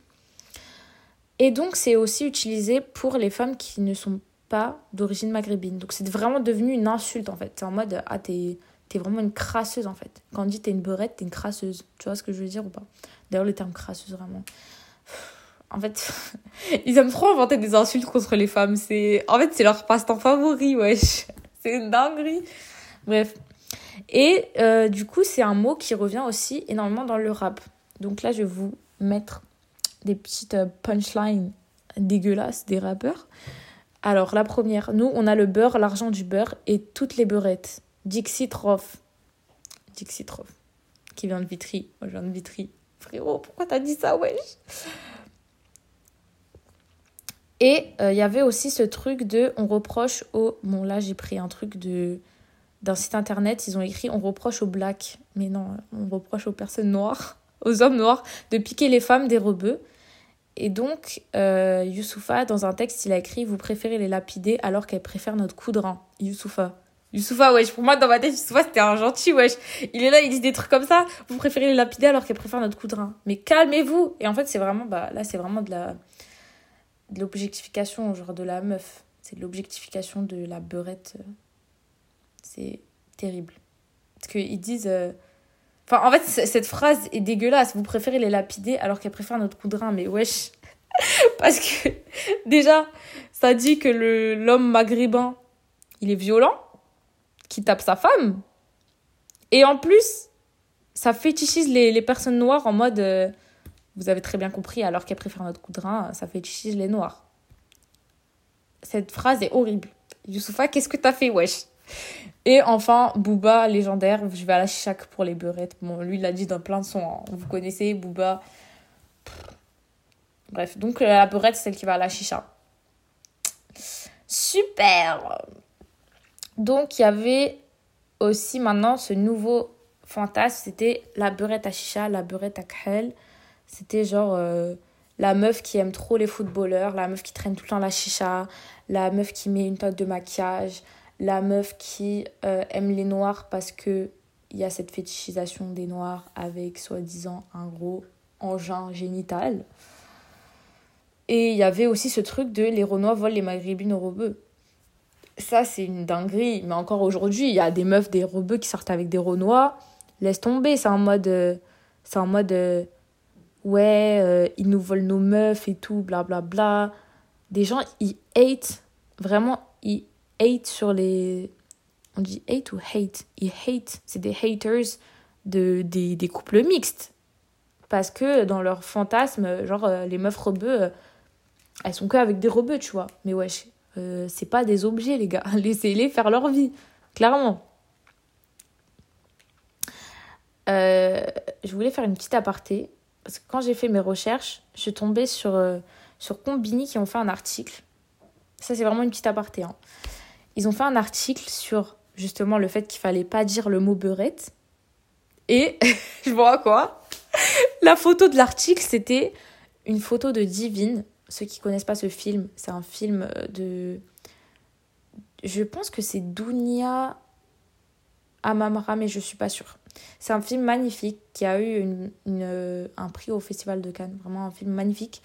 Et donc, c'est aussi utilisé pour les femmes qui ne sont pas d'origine maghrébine. Donc, c'est vraiment devenu une insulte en fait. C'est en mode, ah, t'es es vraiment une crasseuse en fait. Quand on dit t'es une beurette, t'es une crasseuse. Tu vois ce que je veux dire ou pas? D'ailleurs, le terme crasseuse, vraiment. En fait, ils aiment trop inventer des insultes contre les femmes. C'est, En fait, c'est leur passe-temps favori, wesh. c'est une dinguerie. Bref. Et euh, du coup, c'est un mot qui revient aussi énormément dans le rap. Donc là, je vais vous mettre des petites euh, punchlines dégueulasses des rappeurs. Alors, la première, nous, on a le beurre, l'argent du beurre et toutes les beurrettes. Dixie Troff. Dixie Troff. Qui vient de Vitry. Moi, je viens de Vitry. Frérot, pourquoi t'as dit ça, wesh? Et euh, il y avait aussi ce truc de on reproche au bon là j'ai pris un truc de d'un site internet, ils ont écrit on reproche aux blacks, mais non, on reproche aux personnes noires, aux hommes noirs de piquer les femmes des rebeux. Et donc euh, Youssoufa dans un texte, il a écrit vous préférez les lapider alors qu'elles préfèrent notre rein. Youssoufa. Youssoufa, wesh, pour moi, dans ma tête, Youssoufa, c'était un gentil, wesh. Il est là, il dit des trucs comme ça. Vous préférez les lapider alors qu'elles préfèrent notre rein. Mais calmez-vous. Et en fait, c'est vraiment, bah, là, c'est vraiment de la, de l'objectification, genre de la meuf. C'est de l'objectification de la beurette. Euh, c'est terrible. Parce qu'ils disent. Euh, enfin, en fait, cette phrase est dégueulasse. Vous préférez les lapider alors qu'elles préfèrent notre coup de. Mais wesh. Parce que, déjà, ça dit que l'homme maghrébin, il est violent, qui tape sa femme. Et en plus, ça fétichise les, les personnes noires en mode. Euh, vous avez très bien compris, alors qu'elle préfère notre rein, ça fait chier les noirs. Cette phrase est horrible. Youssoufa, qu'est-ce que t'as fait, wesh? Et enfin, Booba, légendaire, je vais à la chichac pour les beurrettes. Bon, lui, il l'a dit dans plein de sons. Hein. Vous connaissez, Booba? Bref, donc la beurrette, c'est celle qui va à la chicha. Super Donc, il y avait aussi maintenant ce nouveau fantasme, c'était la beurrette à chicha, la beurrette à khel. C'était genre euh, la meuf qui aime trop les footballeurs, la meuf qui traîne tout le temps la chicha, la meuf qui met une toque de maquillage, la meuf qui euh, aime les noirs parce que il y a cette fétichisation des noirs avec soi-disant un gros engin génital. Et il y avait aussi ce truc de les Renois volent les maghrébines aux rebeux. Ça, c'est une dinguerie. Mais encore aujourd'hui, il y a des meufs, des rebeux qui sortent avec des Renois. Laisse tomber, c'est en mode. Euh, c'est en mode ouais, euh, ils nous volent nos meufs et tout, blablabla. Bla, bla. Des gens, ils hate, vraiment, ils hate sur les. On dit hate ou hate? Ils hate, c'est des haters de, des, des couples mixtes. Parce que dans leur fantasme, genre, euh, les meufs rebeux, euh, elles sont que avec des rebeux, tu vois. Mais wesh, c'est pas des objets, les gars. Laissez-les faire leur vie, clairement. je voulais faire une petite aparté. Parce que quand j'ai fait mes recherches, je suis tombée sur, sur Combini qui ont fait un article. Ça, c'est vraiment une petite aparté. Hein. Ils ont fait un article sur justement le fait qu'il fallait pas dire le mot beurette. Et je vois quoi La photo de l'article, c'était une photo de Divine. Ceux qui connaissent pas ce film, c'est un film de. Je pense que c'est Dunia Amamra, mais je suis pas sûre. C'est un film magnifique qui a eu une, un prix au Festival de Cannes. Vraiment un film magnifique.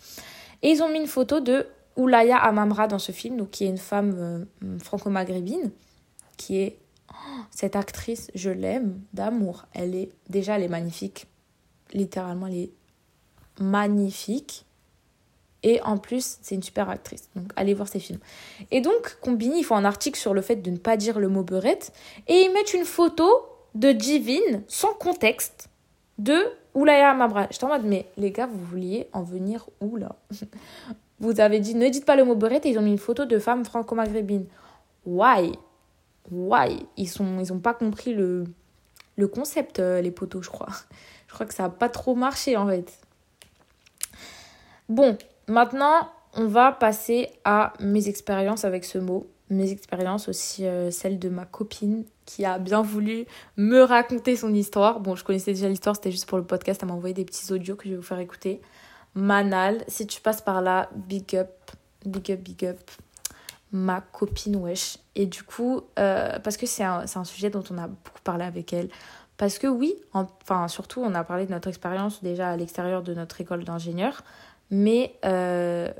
Et ils ont mis une photo de Oulaya Amamra dans ce film, donc qui est une femme euh, franco-maghrébine, qui est cette actrice, je l'aime d'amour. Elle est déjà elle est magnifique. Littéralement, elle est magnifique. Et en plus, c'est une super actrice. Donc, allez voir ses films. Et donc, Combini, ils font un article sur le fait de ne pas dire le mot beurette. Et ils mettent une photo de Divine, sans contexte, de Oulaya Mabra. J'étais en mode, mais les gars, vous vouliez en venir où là? Vous avez dit, ne dites pas le mot beurette et ils ont mis une photo de femme franco-maghrébine. Why? Why? Ils sont ils ont pas compris le, le concept, euh, les potos, je crois. Je crois que ça a pas trop marché en fait. Bon, maintenant, on va passer à mes expériences avec ce mot. Mes expériences aussi, euh, celles de ma copine qui a bien voulu me raconter son histoire. Bon, je connaissais déjà l'histoire, c'était juste pour le podcast. Elle m'a envoyé des petits audios que je vais vous faire écouter. Manal, si tu passes par là, big up, big up, big up ma copine wesh. Et du coup, euh, parce que c'est un, un, sujet dont on a beaucoup parlé avec elle. Parce que oui, enfin surtout, on a parlé de notre expérience déjà à l'extérieur de notre école d'ingénieur. Mais, euh,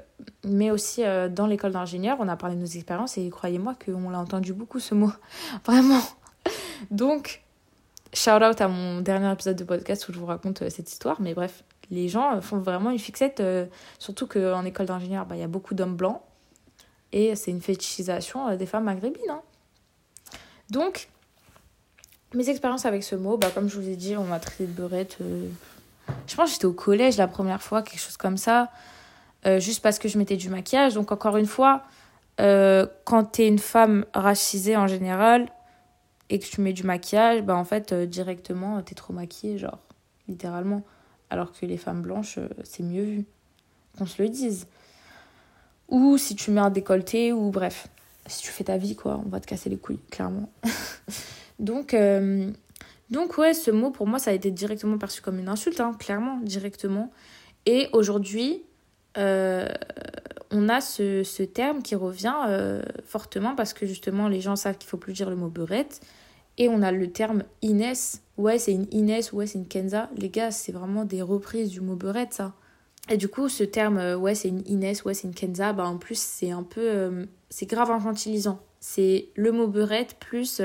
mais aussi euh, dans l'école d'ingénieur, on a parlé de nos expériences et croyez-moi qu'on l'a entendu beaucoup ce mot. Vraiment. Donc, shout out à mon dernier épisode de podcast où je vous raconte cette histoire. Mais bref, les gens font vraiment une fixette, surtout qu'en école d'ingénieur, bah, il y a beaucoup d'hommes blancs. Et c'est une fétichisation euh, des femmes maghrébines. Hein. Donc, mes expériences avec ce mot, bah, comme je vous ai dit, on m'a traité de beurette. Euh, je pense que j'étais au collège la première fois, quelque chose comme ça. Euh, juste parce que je mettais du maquillage. Donc, encore une fois, quand t'es une femme racisée en général et que tu mets du maquillage, bah, en fait, directement, t'es trop maquillée, genre, littéralement. Alors que les femmes blanches, c'est mieux vu. Qu'on se le dise ou si tu mets un décolleté, ou bref, si tu fais ta vie, quoi, on va te casser les couilles, clairement. donc, euh, donc, ouais, ce mot, pour moi, ça a été directement perçu comme une insulte, hein, clairement, directement. Et aujourd'hui, euh, on a ce, ce, terme qui revient euh, fortement parce que justement, les gens savent qu'il faut plus dire le mot beurette. Et on a le terme Inès. Ouais, c'est une Inès, ouais, c'est une Kenza. Les gars, c'est vraiment des reprises du mot beurette, ça. Et du coup, ce terme, euh, ouais, c'est une Inès, ouais, c'est une Kenza, bah en plus, c'est un peu. C'est grave infantilisant. C'est le mot beurette plus.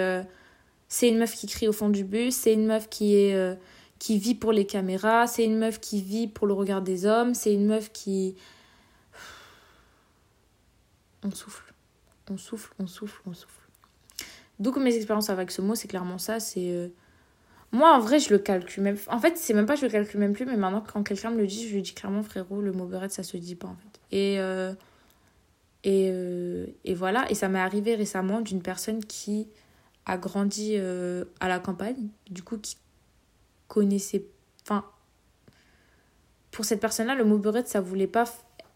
C'est une meuf qui crie au fond du bus, c'est une meuf qui est. qui vit pour les caméras, c'est une meuf qui vit pour le regard des hommes, c'est une meuf qui. On souffle. On souffle, on souffle, on souffle. Donc, mes expériences avec ce mot, c'est clairement ça, c'est moi, en vrai, je le calcule même. En fait, c'est même pas je le calcule même plus, mais maintenant, quand quelqu'un me le dit, je lui dis clairement, frérot, le mot beurette, ça se dit pas, en fait. Et, euh, et, euh, et voilà. Et ça m'est arrivé récemment d'une personne qui a grandi euh, à la campagne, du coup, qui connaissait. Enfin, pour cette personne-là, le mot beurette, ça voulait pas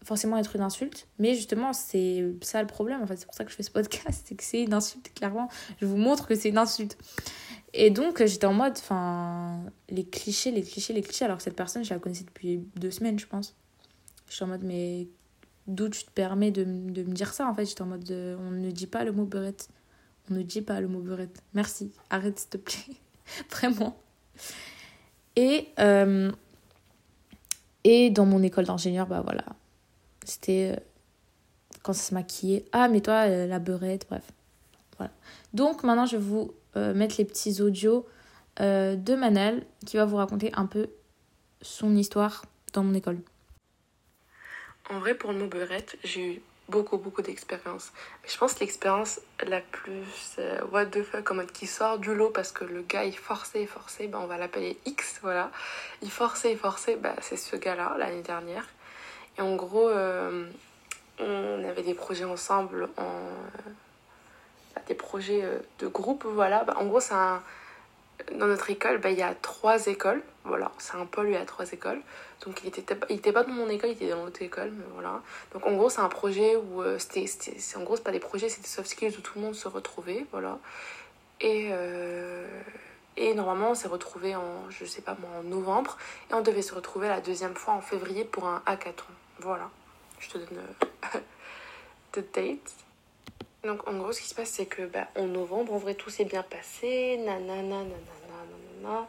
forcément être une insulte, mais justement, c'est ça le problème, en fait. C'est pour ça que je fais ce podcast, c'est que c'est une insulte, clairement. Je vous montre que c'est une insulte. Et donc, j'étais en mode, enfin, les clichés, les clichés, les clichés. Alors cette personne, je la connaissais depuis deux semaines, je pense. J'étais en mode, mais d'où tu te permets de, de, me dire ça En fait, j'étais en mode, on ne dit pas le mot beurette. On ne dit pas le mot beurette. Merci, arrête s'il te plaît. Vraiment. Et, euh, et dans mon école d'ingénieur, bah voilà. C'était euh, quand ça se maquillait. Ah, mais toi, euh, la beurette, bref. Voilà. Donc maintenant, je vais vous mettre les petits audios de Manel qui va vous raconter un peu son histoire dans mon école. En vrai, pour le mot beurette, j'ai eu beaucoup, beaucoup d'expérience. Mais je pense que l'expérience la plus euh, what the fuck, comme qui sort du lot parce que le gars il forçait, forçait, bah, on va l'appeler X, voilà. Il forçait, forçait, bah, c'est ce gars-là l'année dernière. Et en gros, euh, on avait des projets ensemble, en, bah, des projets euh, de groupe, voilà. Bah, en gros, c'est un dans notre école, bah, il y a trois écoles. Voilà, c'est un pôle, il y a trois écoles. Donc il était, il était pas dans mon école, il était dans l'autre école, mais voilà. Donc en gros, c'est un projet où euh, c'était, en gros, pas des projets, c'est des soft skills où tout le monde se retrouvait, voilà. Et, euh, et normalement, on s'est retrouvés en, je sais pas en novembre. Et on devait se retrouver la deuxième fois en février pour un hackathon. Voilà. Je te donne euh, de date. Donc en gros, ce qui se passe, c'est que bah, en novembre, en vrai, tout s'est bien passé. Nanana, nanana, nanana.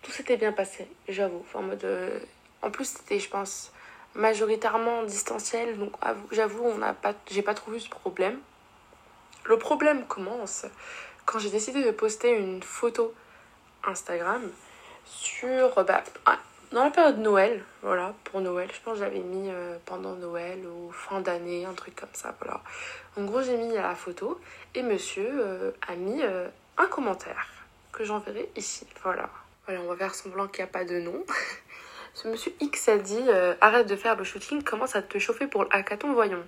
Tout s'était bien passé, j'avoue. en mode. Euh, en plus, c'était, je pense, majoritairement distanciel. Donc j'avoue, on n'a pas, j'ai pas trouvé ce problème. Le problème commence quand j'ai décidé de poster une photo Instagram sur bah, dans la période Noël, voilà, pour Noël, je pense que j'avais mis euh, pendant Noël ou fin d'année, un truc comme ça, voilà. En gros, j'ai mis la photo et monsieur euh, a mis euh, un commentaire que j'enverrai ici, voilà. Voilà, on va faire semblant qu'il n'y a pas de nom. Ce monsieur X a dit arrête de faire le shooting, commence à te chauffer pour le hackathon, voyons.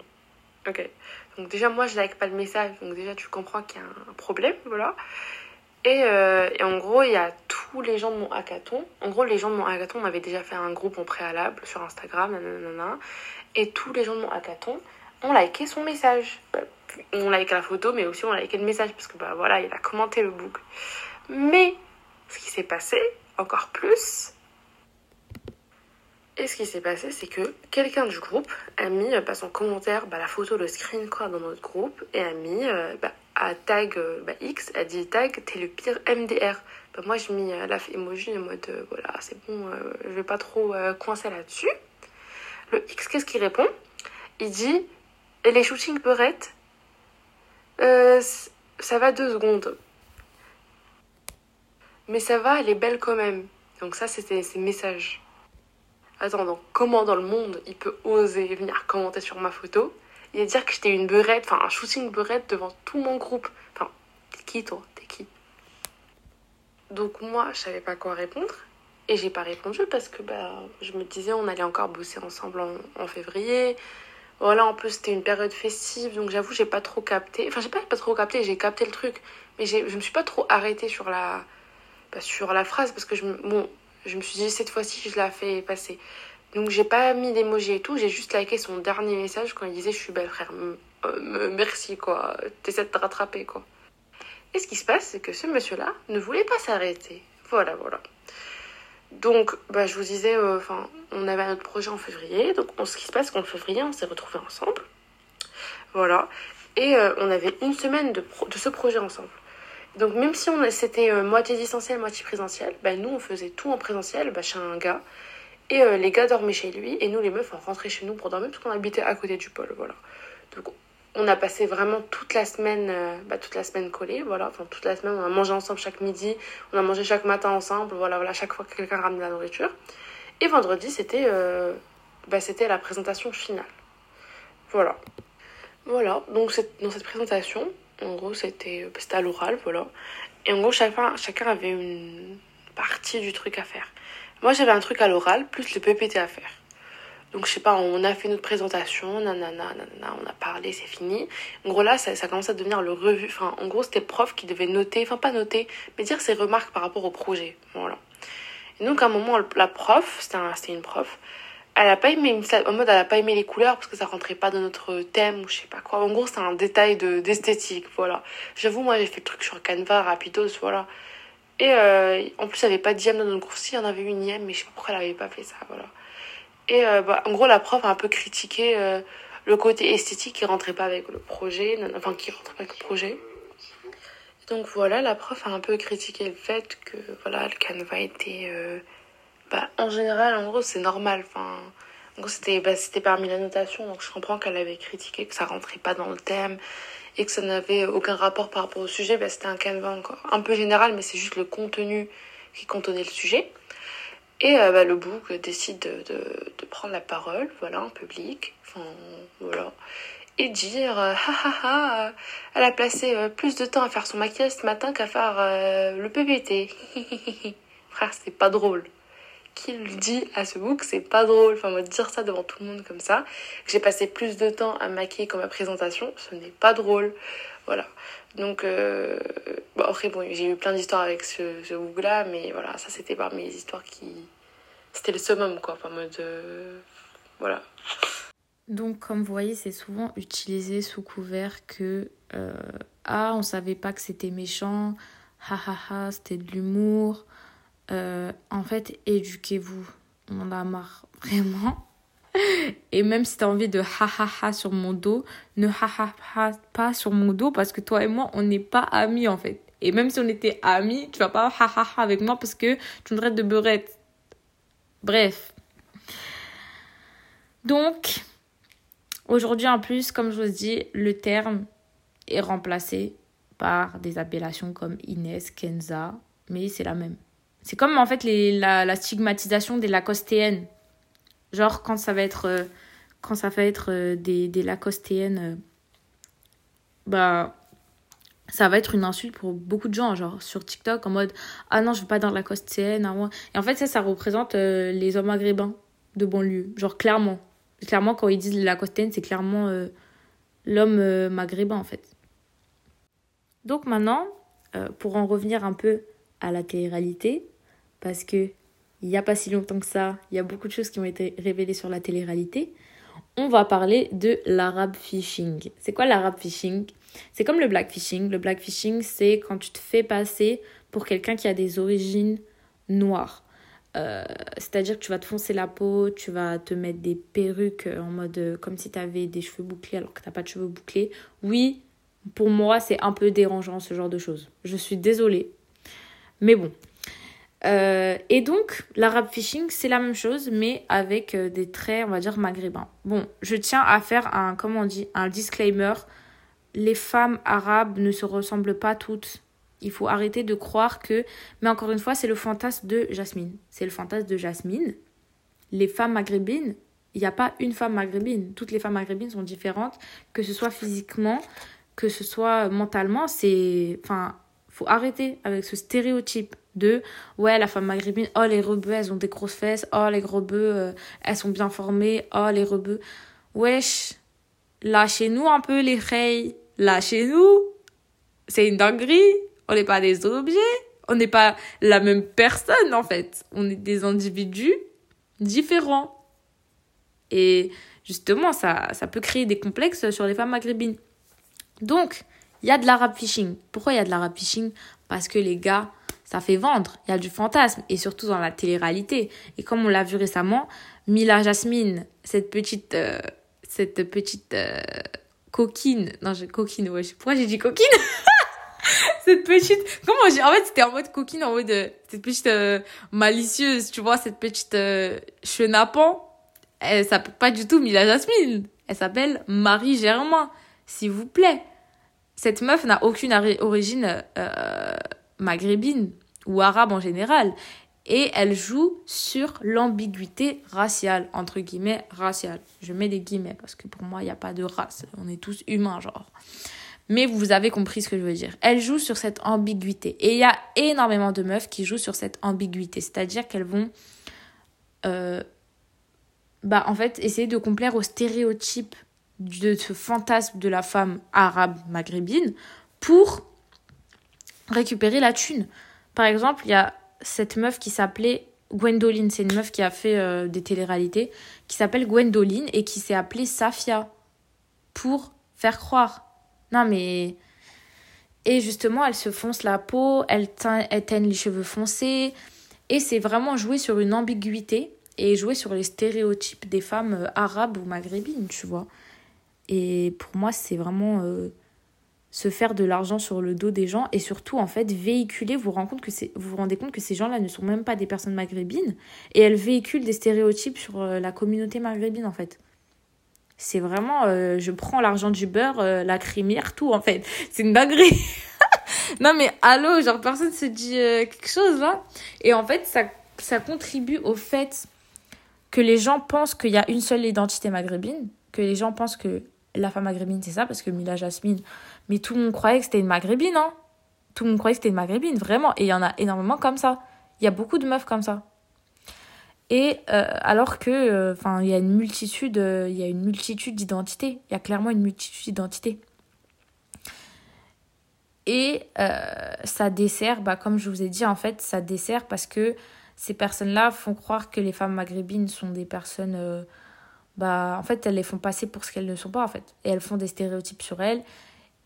Ok. Donc déjà, moi, je like pas le message, donc déjà, tu comprends qu'il y a un problème, voilà. Et, euh, et, en gros, il y a tous les gens de mon hackathon. En gros, les gens de mon hackathon, on avait déjà fait un groupe en préalable sur Instagram, et tous les gens de mon hackathon ont liké son message. Bah, on liké la photo, mais aussi on liké le message, parce que bah voilà, il a commenté le book. Mais ce qui s'est passé, encore plus, et ce qui s'est passé, c'est que quelqu'un du groupe a mis bah, son commentaire, bah, la photo, le screen quoi, dans notre groupe, et a mis euh, bah, à tag euh, bah, X, a dit tag, t'es le pire MDR. Bah, moi, je mis la emoji en mode voilà, c'est bon, je vais pas trop coincer là-dessus. Le X, qu'est-ce qu'il répond? Il dit les shootings peurettes, ça va deux secondes. Mais ça va, elle est belle quand même. Donc, ça, c'était ses messages. Attends, donc comment dans le monde il peut oser venir commenter sur ma photo? Et dire que j'étais une beurette, enfin un shooting beurette devant tout mon groupe Enfin, t'es qui toi? T'es qui? Donc moi, je savais pas quoi répondre. Et j'ai pas répondu parce que bah, je me disais on allait encore bosser ensemble en, février. Voilà, en plus c'était une période festive, donc j'avoue j'ai pas trop capté. Enfin j'ai pas, pas trop capté, j'ai capté le truc. Mais je me suis pas trop arrêtée sur la, bah, sur la phrase parce que je, bon, je me suis dit, cette fois-ci, je la fais passer. Donc, j'ai pas mis d'emoji et tout. J'ai juste liké son dernier message quand il disait, je suis belle, frère. Euh, merci, quoi. T'essaies de te rattraper, quoi. Et ce qui se passe, c'est que ce monsieur-là ne voulait pas s'arrêter. Voilà, voilà. Donc, bah, je vous disais, euh, enfin, on avait un autre projet en février. Donc, ce qui se passe, qu'en février, on s'est retrouvés ensemble. Voilà. Et euh, on avait une semaine de, de ce projet ensemble. Donc même si c'était euh, moitié distanciel, moitié présentiel, bah, nous on faisait tout en présentiel bah, chez un gars. Et euh, les gars dormaient chez lui et nous les meufs on rentrait chez nous pour dormir parce qu'on habitait à côté du pôle, voilà. Donc on a passé vraiment toute la semaine, euh, bah, toute la semaine collée, voilà. Enfin toute la semaine on a mangé ensemble chaque midi, on a mangé chaque matin ensemble, voilà, voilà. Chaque fois que quelqu'un ramenait la nourriture. Et vendredi c'était, bah, c'était la présentation finale, voilà. Voilà. Donc dans cette présentation en gros, c'était à l'oral, voilà. Et en gros, chacun, chacun avait une partie du truc à faire. Moi, j'avais un truc à l'oral, plus le PPT à faire. Donc, je sais pas, on a fait notre présentation, nanana, nanana, on a parlé, c'est fini. En gros, là, ça, ça commence à devenir le revu. Enfin, en gros, c'était prof qui devait noter, enfin, pas noter, mais dire ses remarques par rapport au projet. Voilà. Et donc, à un moment, la prof, c'était une prof, elle a pas aimé en mode elle a pas aimé les couleurs parce que ça rentrait pas dans notre thème ou je sais pas quoi en gros c'est un détail de d'esthétique voilà j'avoue moi j'ai fait le truc sur Canva rapidos voilà et euh, en plus elle avait pas d'IM dans notre cours. Si il y en avait une IM mais je sais pas pourquoi elle avait pas fait ça et euh, bah, en gros la prof a un peu critiqué euh, le côté esthétique qui rentrait pas avec le projet enfin qui rentrait pas avec le projet. Donc voilà la prof a un peu critiqué le fait que voilà le Canva était bah, en général, en gros, c'est normal. En gros, c'était bah, parmi la notation, donc je comprends qu'elle avait critiqué que ça rentrait pas dans le thème et que ça n'avait aucun rapport par rapport au sujet. Bah, c'était un canevas encore un peu général, mais c'est juste le contenu qui contenait le sujet. Et euh, bah, le book décide de, de, prendre la parole, voilà, en public. Enfin, voilà. et dire euh, ha ha ha elle a passé euh, plus de temps à faire son maquillage ce matin qu'à faire euh, le PVT. Frère, c'est pas drôle. Qui le dit à ce book, c'est pas drôle. Enfin, moi, dire ça devant tout le monde comme ça, que j'ai passé plus de temps à maquiller comme ma présentation, ce n'est pas drôle. Voilà. Donc, bon, après, bon, j'ai eu plein d'histoires avec ce, ce book-là, mais voilà, ça c'était parmi les histoires qui. C'était le summum, quoi. Enfin, mode. voilà. Donc, comme vous voyez, c'est souvent utilisé sous couvert que euh, ah, on savait pas que c'était méchant, ha ha ha, c'était de l'humour. Euh, en fait, éduquez-vous. On en a marre, vraiment. Et même si tu as envie de ha ha ha sur mon dos, ne ha ha ha pas sur mon dos parce que toi et moi, on n'est pas amis en fait. Et même si on était amis, tu vas pas ha ha ha avec moi parce que tu me traites de beurette. Bref. Donc, Aujourd'hui, en plus, comme je vous dis, le terme est remplacé par des appellations comme Inès, Kenza, mais c'est la même. C'est comme en fait la, stigmatisation des lacostéennes. Genre quand ça va être, euh, quand ça va être euh, des, des lacostéennes, euh, bah ça va être une insulte pour beaucoup de gens, genre sur TikTok en mode ah non je veux pas dans la costéenne. Et en fait ça ça représente les hommes maghrébins de banlieue, genre clairement. Clairement, quand ils disent la costène, c'est clairement l'homme maghrébin, en fait. Donc maintenant, pour en revenir un peu à la télé-réalité, parce que il n'y a pas si longtemps que ça, il y a beaucoup de choses qui ont été révélées sur la télé-réalité, on va parler de l'arabe fishing. C'est quoi l'arabe fishing C'est comme le black fishing. Le black fishing, c'est quand tu te fais passer pour quelqu'un qui a des origines noires. Euh, c'est-à-dire que tu vas te foncer la peau, tu vas te mettre des perruques en mode euh, comme si tu avais des cheveux bouclés alors que tu n'as pas de cheveux bouclés. Oui, pour moi, c'est un peu dérangeant ce genre de choses. Je suis désolée. Mais bon. Euh, et donc, l'arabe fishing, c'est la même chose, mais avec des traits, on va dire, maghrébins. Bon, je tiens à faire un, comment on dit, un disclaimer. Les femmes arabes ne se ressemblent pas toutes il faut arrêter de croire que... Mais encore une fois, c'est le fantasme de Jasmine. C'est le fantasme de Jasmine. Les femmes maghrébines, il n'y a pas une femme maghrébine. Toutes les femmes maghrébines sont différentes, que ce soit physiquement, que ce soit mentalement. C'est... Enfin, faut arrêter avec ce stéréotype de ouais la femme maghrébine oh les rebeux elles ont des grosses fesses oh les rebeux euh, elles sont bien formées oh les rebeux wesh lâchez-nous un peu les reilles lâchez-nous c'est une dinguerie on n'est pas des objets, on n'est pas la même personne en fait. On est des individus différents. Et justement, ça, ça peut créer des complexes sur les femmes maghrébines. Donc, il y a de l'arabe fishing. Pourquoi il y a de l'arabe fishing? Parce que les gars, ça fait vendre. Il y a du fantasme. Et surtout dans la télé-réalité. Et comme on l'a vu récemment, Mila Jasmine, cette petite, euh, cette petite euh, coquine. Non, j'ai coquine, ouais. Pourquoi j'ai dit coquine? Cette petite comment j'ai en fait c'était en mode coquine en mode euh, cette petite euh, malicieuse tu vois cette petite euh, chenapan elle s'appelle pas du tout Mila Jasmine elle s'appelle Marie Germain s'il vous plaît cette meuf n'a aucune origine euh, maghrébine ou arabe en général et elle joue sur l'ambiguïté raciale entre guillemets raciale je mets des guillemets parce que pour moi il n'y a pas de race on est tous humains genre mais vous avez compris ce que je veux dire. Elle joue sur cette ambiguïté. Et il y a énormément de meufs qui jouent sur cette ambiguïté. C'est-à-dire qu'elles vont, euh, bah, en fait, essayer de complaire au stéréotype de ce fantasme de la femme arabe maghrébine pour récupérer la thune. Par exemple, il y a cette meuf qui s'appelait Gwendoline. C'est une meuf qui a fait euh, des téléréalités, qui s'appelle Gwendoline et qui s'est appelée Safia pour faire croire non, mais. Et justement, elle se fonce la peau, elle, teint, les cheveux foncés. Et c'est vraiment jouer sur une ambiguïté et jouer sur les stéréotypes des femmes euh, arabes ou maghrébines, tu vois. Et pour moi, c'est vraiment euh, se faire de l'argent sur le dos des gens et surtout, en fait, véhiculer. Vous vous, que vous vous rendez compte que ces gens-là ne sont même pas des personnes maghrébines et elles véhiculent des stéréotypes sur euh, la communauté maghrébine, en fait. C'est vraiment euh, je prends l'argent du beurre euh, la crémière tout en fait. C'est une dinguerie. Non mais allô genre personne se dit quelque chose là. Et en fait ça ça contribue au fait que les gens pensent qu'il y a une seule identité maghrébine que les gens pensent que la femme maghrébine, c'est ça, parce que Mila Jasmine, mais tout le monde croyait que c'était une maghrébine, hein. Tout le monde croyait que c'était une maghrébine, vraiment. Et il y en a énormément comme ça. Il y a beaucoup de meufs comme ça. Et euh, alors que, euh, enfin, il y a une multitude, euh, il y a une multitude d'identités. Il y a clairement une multitude d'identités. Et ça dessert, bah, comme je vous ai dit, en fait, ça dessert parce que ces personnes-là font croire que les femmes maghrébines sont des personnes bah en fait elles les font passer pour ce qu'elles ne sont pas en fait et elles font des stéréotypes sur elles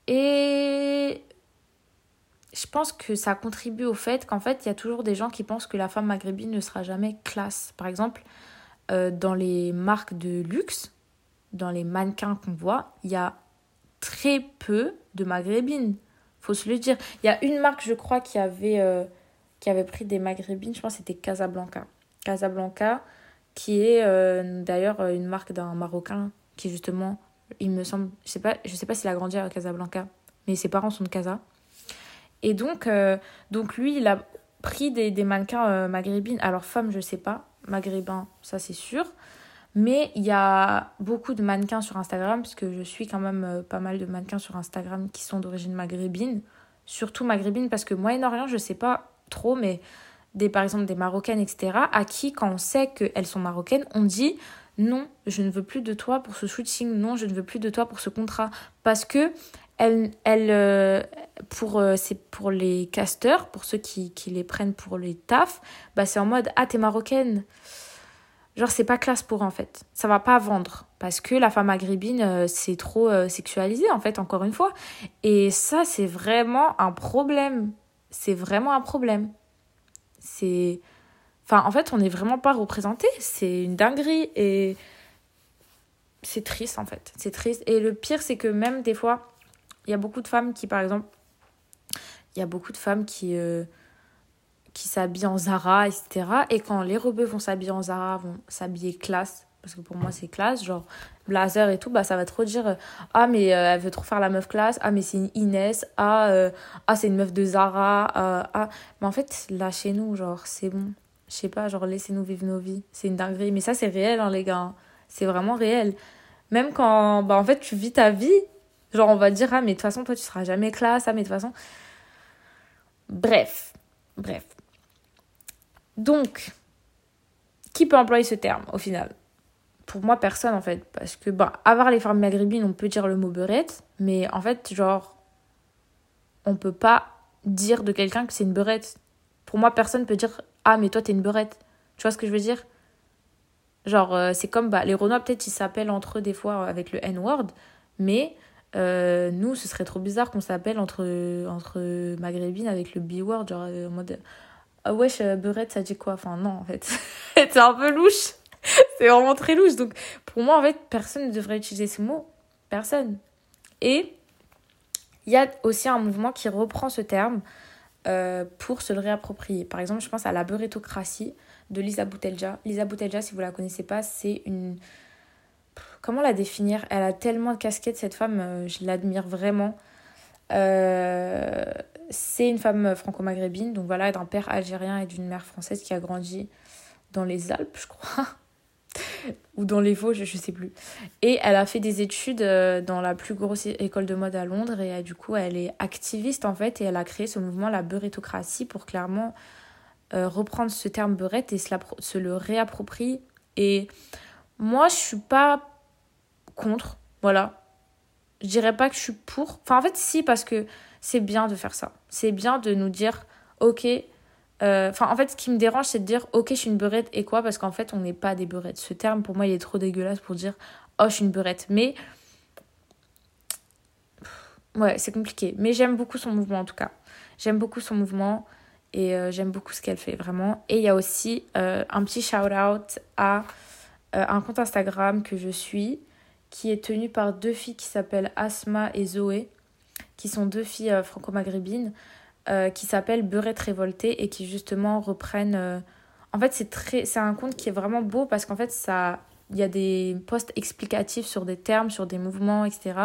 et je pense que ça contribue au fait qu'en fait il y a toujours des gens qui pensent que la femme maghrébine ne sera jamais classe. Par exemple euh, dans les marques de luxe dans les mannequins qu'on voit il y a très peu de maghrébines. Faut se le dire. Il y a une marque je crois qui avait euh, qui avait pris des maghrébines je pense que c'était Casablanca. Casablanca qui est euh, d'ailleurs une marque d'un Marocain qui justement, il me semble, je sais pas, je sais pas s'il a grandi à Casablanca, mais ses parents sont de Casa. Et donc, euh, donc lui, il a pris des, des mannequins maghrébines. Alors femme, je sais pas, maghrébin, ça c'est sûr. Mais il y a beaucoup de mannequins sur Instagram, parce que je suis quand même pas mal de mannequins sur Instagram qui sont d'origine maghrébine. Surtout maghrébine, parce que Moyen-Orient, je sais pas trop, mais des, par exemple des Marocaines, etc., à qui, quand on sait qu'elles sont marocaines, on dit non, je ne veux plus de toi pour ce shooting, non, je ne veux plus de toi pour ce contrat. Parce que elle, elle, euh, pour, euh, c'est pour les casteurs, pour ceux qui, qui les prennent pour les tafs, bah c'est en mode Ah, t'es marocaine. Genre, c'est pas classe pour en fait. Ça va pas vendre. Parce que la femme maghrébine, euh, c'est trop sexualisé, en fait, encore une fois. Et ça, c'est vraiment un problème. C'est vraiment un problème. C'est. Enfin, en fait, on n'est vraiment pas représenté. C'est une dinguerie. Et. C'est triste, en fait. C'est triste. Et le pire, c'est que même des fois, il y a beaucoup de femmes qui, par exemple. Il y a beaucoup de femmes qui. Euh, qui s'habillent en Zara, etc. Et quand les rebeux vont s'habiller en Zara, vont s'habiller classe, parce que pour moi c'est classe, genre blazer et tout, bah ça va trop dire euh, ah mais euh, elle veut trop faire la meuf classe, ah mais c'est une Inès, ah, euh, ah c'est une meuf de Zara, ah mais en fait lâchez-nous genre c'est bon, je sais pas genre laissez-nous vivre nos vies, c'est une dinguerie, mais ça c'est réel hein, les gars, c'est vraiment réel. Même quand bah en fait tu vis ta vie, genre on va dire ah mais de toute façon toi tu seras jamais classe, ah mais de toute façon bref, bref. Donc qui peut employer ce terme au final? Pour moi, personne en fait. Parce que, bah, avoir les femmes maghrébines, on peut dire le mot beurette, mais en fait, genre, on peut pas dire de quelqu'un que c'est une beurette. Pour moi, personne peut dire Ah, mais toi, t'es une beurette. Tu vois ce que je veux dire? Genre, euh, c'est comme bah, les Renois, peut-être, ils s'appellent entre eux des fois avec le N-word, mais euh, nous, ce serait trop bizarre qu'on s'appelle entre, entre maghrébines avec le B-word, genre euh, en mode Ah, wesh, beurette, ça dit quoi? Enfin, non, en fait. c'est un peu louche. c'est vraiment très louche. Donc, pour moi, en fait, personne ne devrait utiliser ce mot. Personne. Et il y a aussi un mouvement qui reprend ce terme euh, pour se le réapproprier. Par exemple, je pense à la beurrétocratie de Lisa Boutelja. Lisa Boutelja, si vous la connaissez pas, c'est une... Comment la définir? Elle a tellement de casquettes, cette femme, euh, je l'admire vraiment. Euh, c'est une femme franco-maghrébine, donc voilà, d'un père algérien et d'une mère française qui a grandi dans les Alpes, je crois. Ou dans les Vosges, je sais plus. Et elle a fait des études euh, dans la plus grosse école de mode à Londres et euh, du coup elle est activiste en fait et elle a créé ce mouvement la beurrétocratie pour clairement euh, reprendre ce terme beurette et se, se, le réapproprier. Et moi je suis pas contre, voilà. Je dirais pas que je suis pour. Enfin en fait si parce que c'est bien de faire ça. C'est bien de nous dire ok euh, enfin, en fait, ce qui me dérange, c'est de dire, ok, je suis une beurette et quoi? Parce qu'en fait, on n'est pas des beurettes. Ce terme, pour moi, il est trop dégueulasse pour dire, oh, je suis une beurette. Mais. Ouais, c'est compliqué. Mais j'aime beaucoup son mouvement, en tout cas. J'aime beaucoup son mouvement et euh, j'aime beaucoup ce qu'elle fait, vraiment. Et il y a aussi euh, un petit shout-out à un compte Instagram que je suis, qui est tenu par deux filles qui s'appellent Asma et Zoé, qui sont deux filles franco-maghrébines. Euh, qui s'appelle Beurette révoltée et qui justement reprennent. Euh, en fait, c'est très, un conte qui est vraiment beau parce qu'en fait, ça, il y a des posts explicatifs sur des termes, sur des mouvements, etc.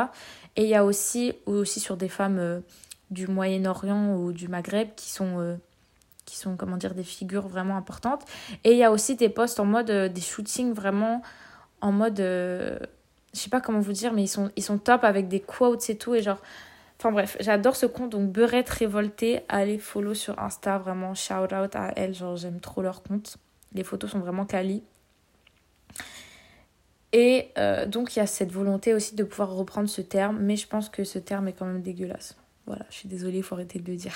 Et il y a aussi, aussi sur des femmes euh, du Moyen-Orient ou du Maghreb qui sont, qui sont, comment dire, des figures vraiment importantes. Et il y a aussi des posts en mode, des shootings vraiment en mode je sais pas comment vous dire, mais ils sont, ils sont top avec des quotes et tout. Et genre, enfin bref, j'adore ce compte. Donc, Beurette Révoltée, allez follow sur Insta. Vraiment, shout out à elle. Genre, j'aime trop leur compte. Les photos sont vraiment quali. Et euh, donc, il y a cette volonté aussi de pouvoir reprendre ce terme. Mais je pense que ce terme est quand même dégueulasse. Voilà, je suis désolée, il faut arrêter de le dire.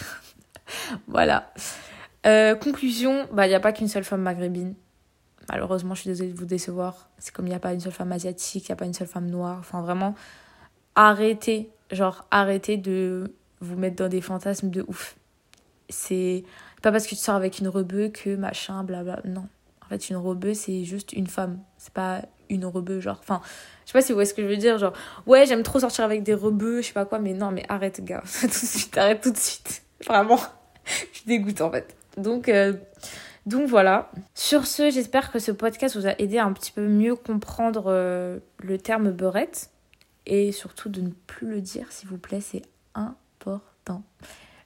voilà. Euh, conclusion, bah, il n'y a pas qu'une seule femme maghrébine. Malheureusement, je suis désolée de vous décevoir. C'est comme il n'y a pas une seule femme asiatique, il n'y a pas une seule femme noire. Enfin, vraiment, arrêtez. Genre, arrêtez de vous mettre dans des fantasmes de ouf. C'est pas parce que tu sors avec une rebeu que machin, blabla. Non. En fait, une rebeu, c'est juste une femme. C'est pas une rebeu, genre. Enfin, je sais pas si vous voyez ce que je veux dire. Genre, ouais, j'aime trop sortir avec des rebeux, je sais pas quoi, mais non, mais arrête, gars. tout de suite, arrête tout de suite. Vraiment. je dégoûte, en fait. Donc, euh, donc voilà. Sur ce, j'espère que ce podcast vous a aidé à un petit peu mieux comprendre euh, le terme beurette. Et surtout de ne plus le dire, s'il vous plaît, c'est important.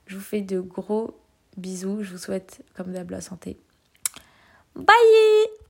Je vous fais de gros bisous. Je vous souhaite, comme d'hab, la santé. Bye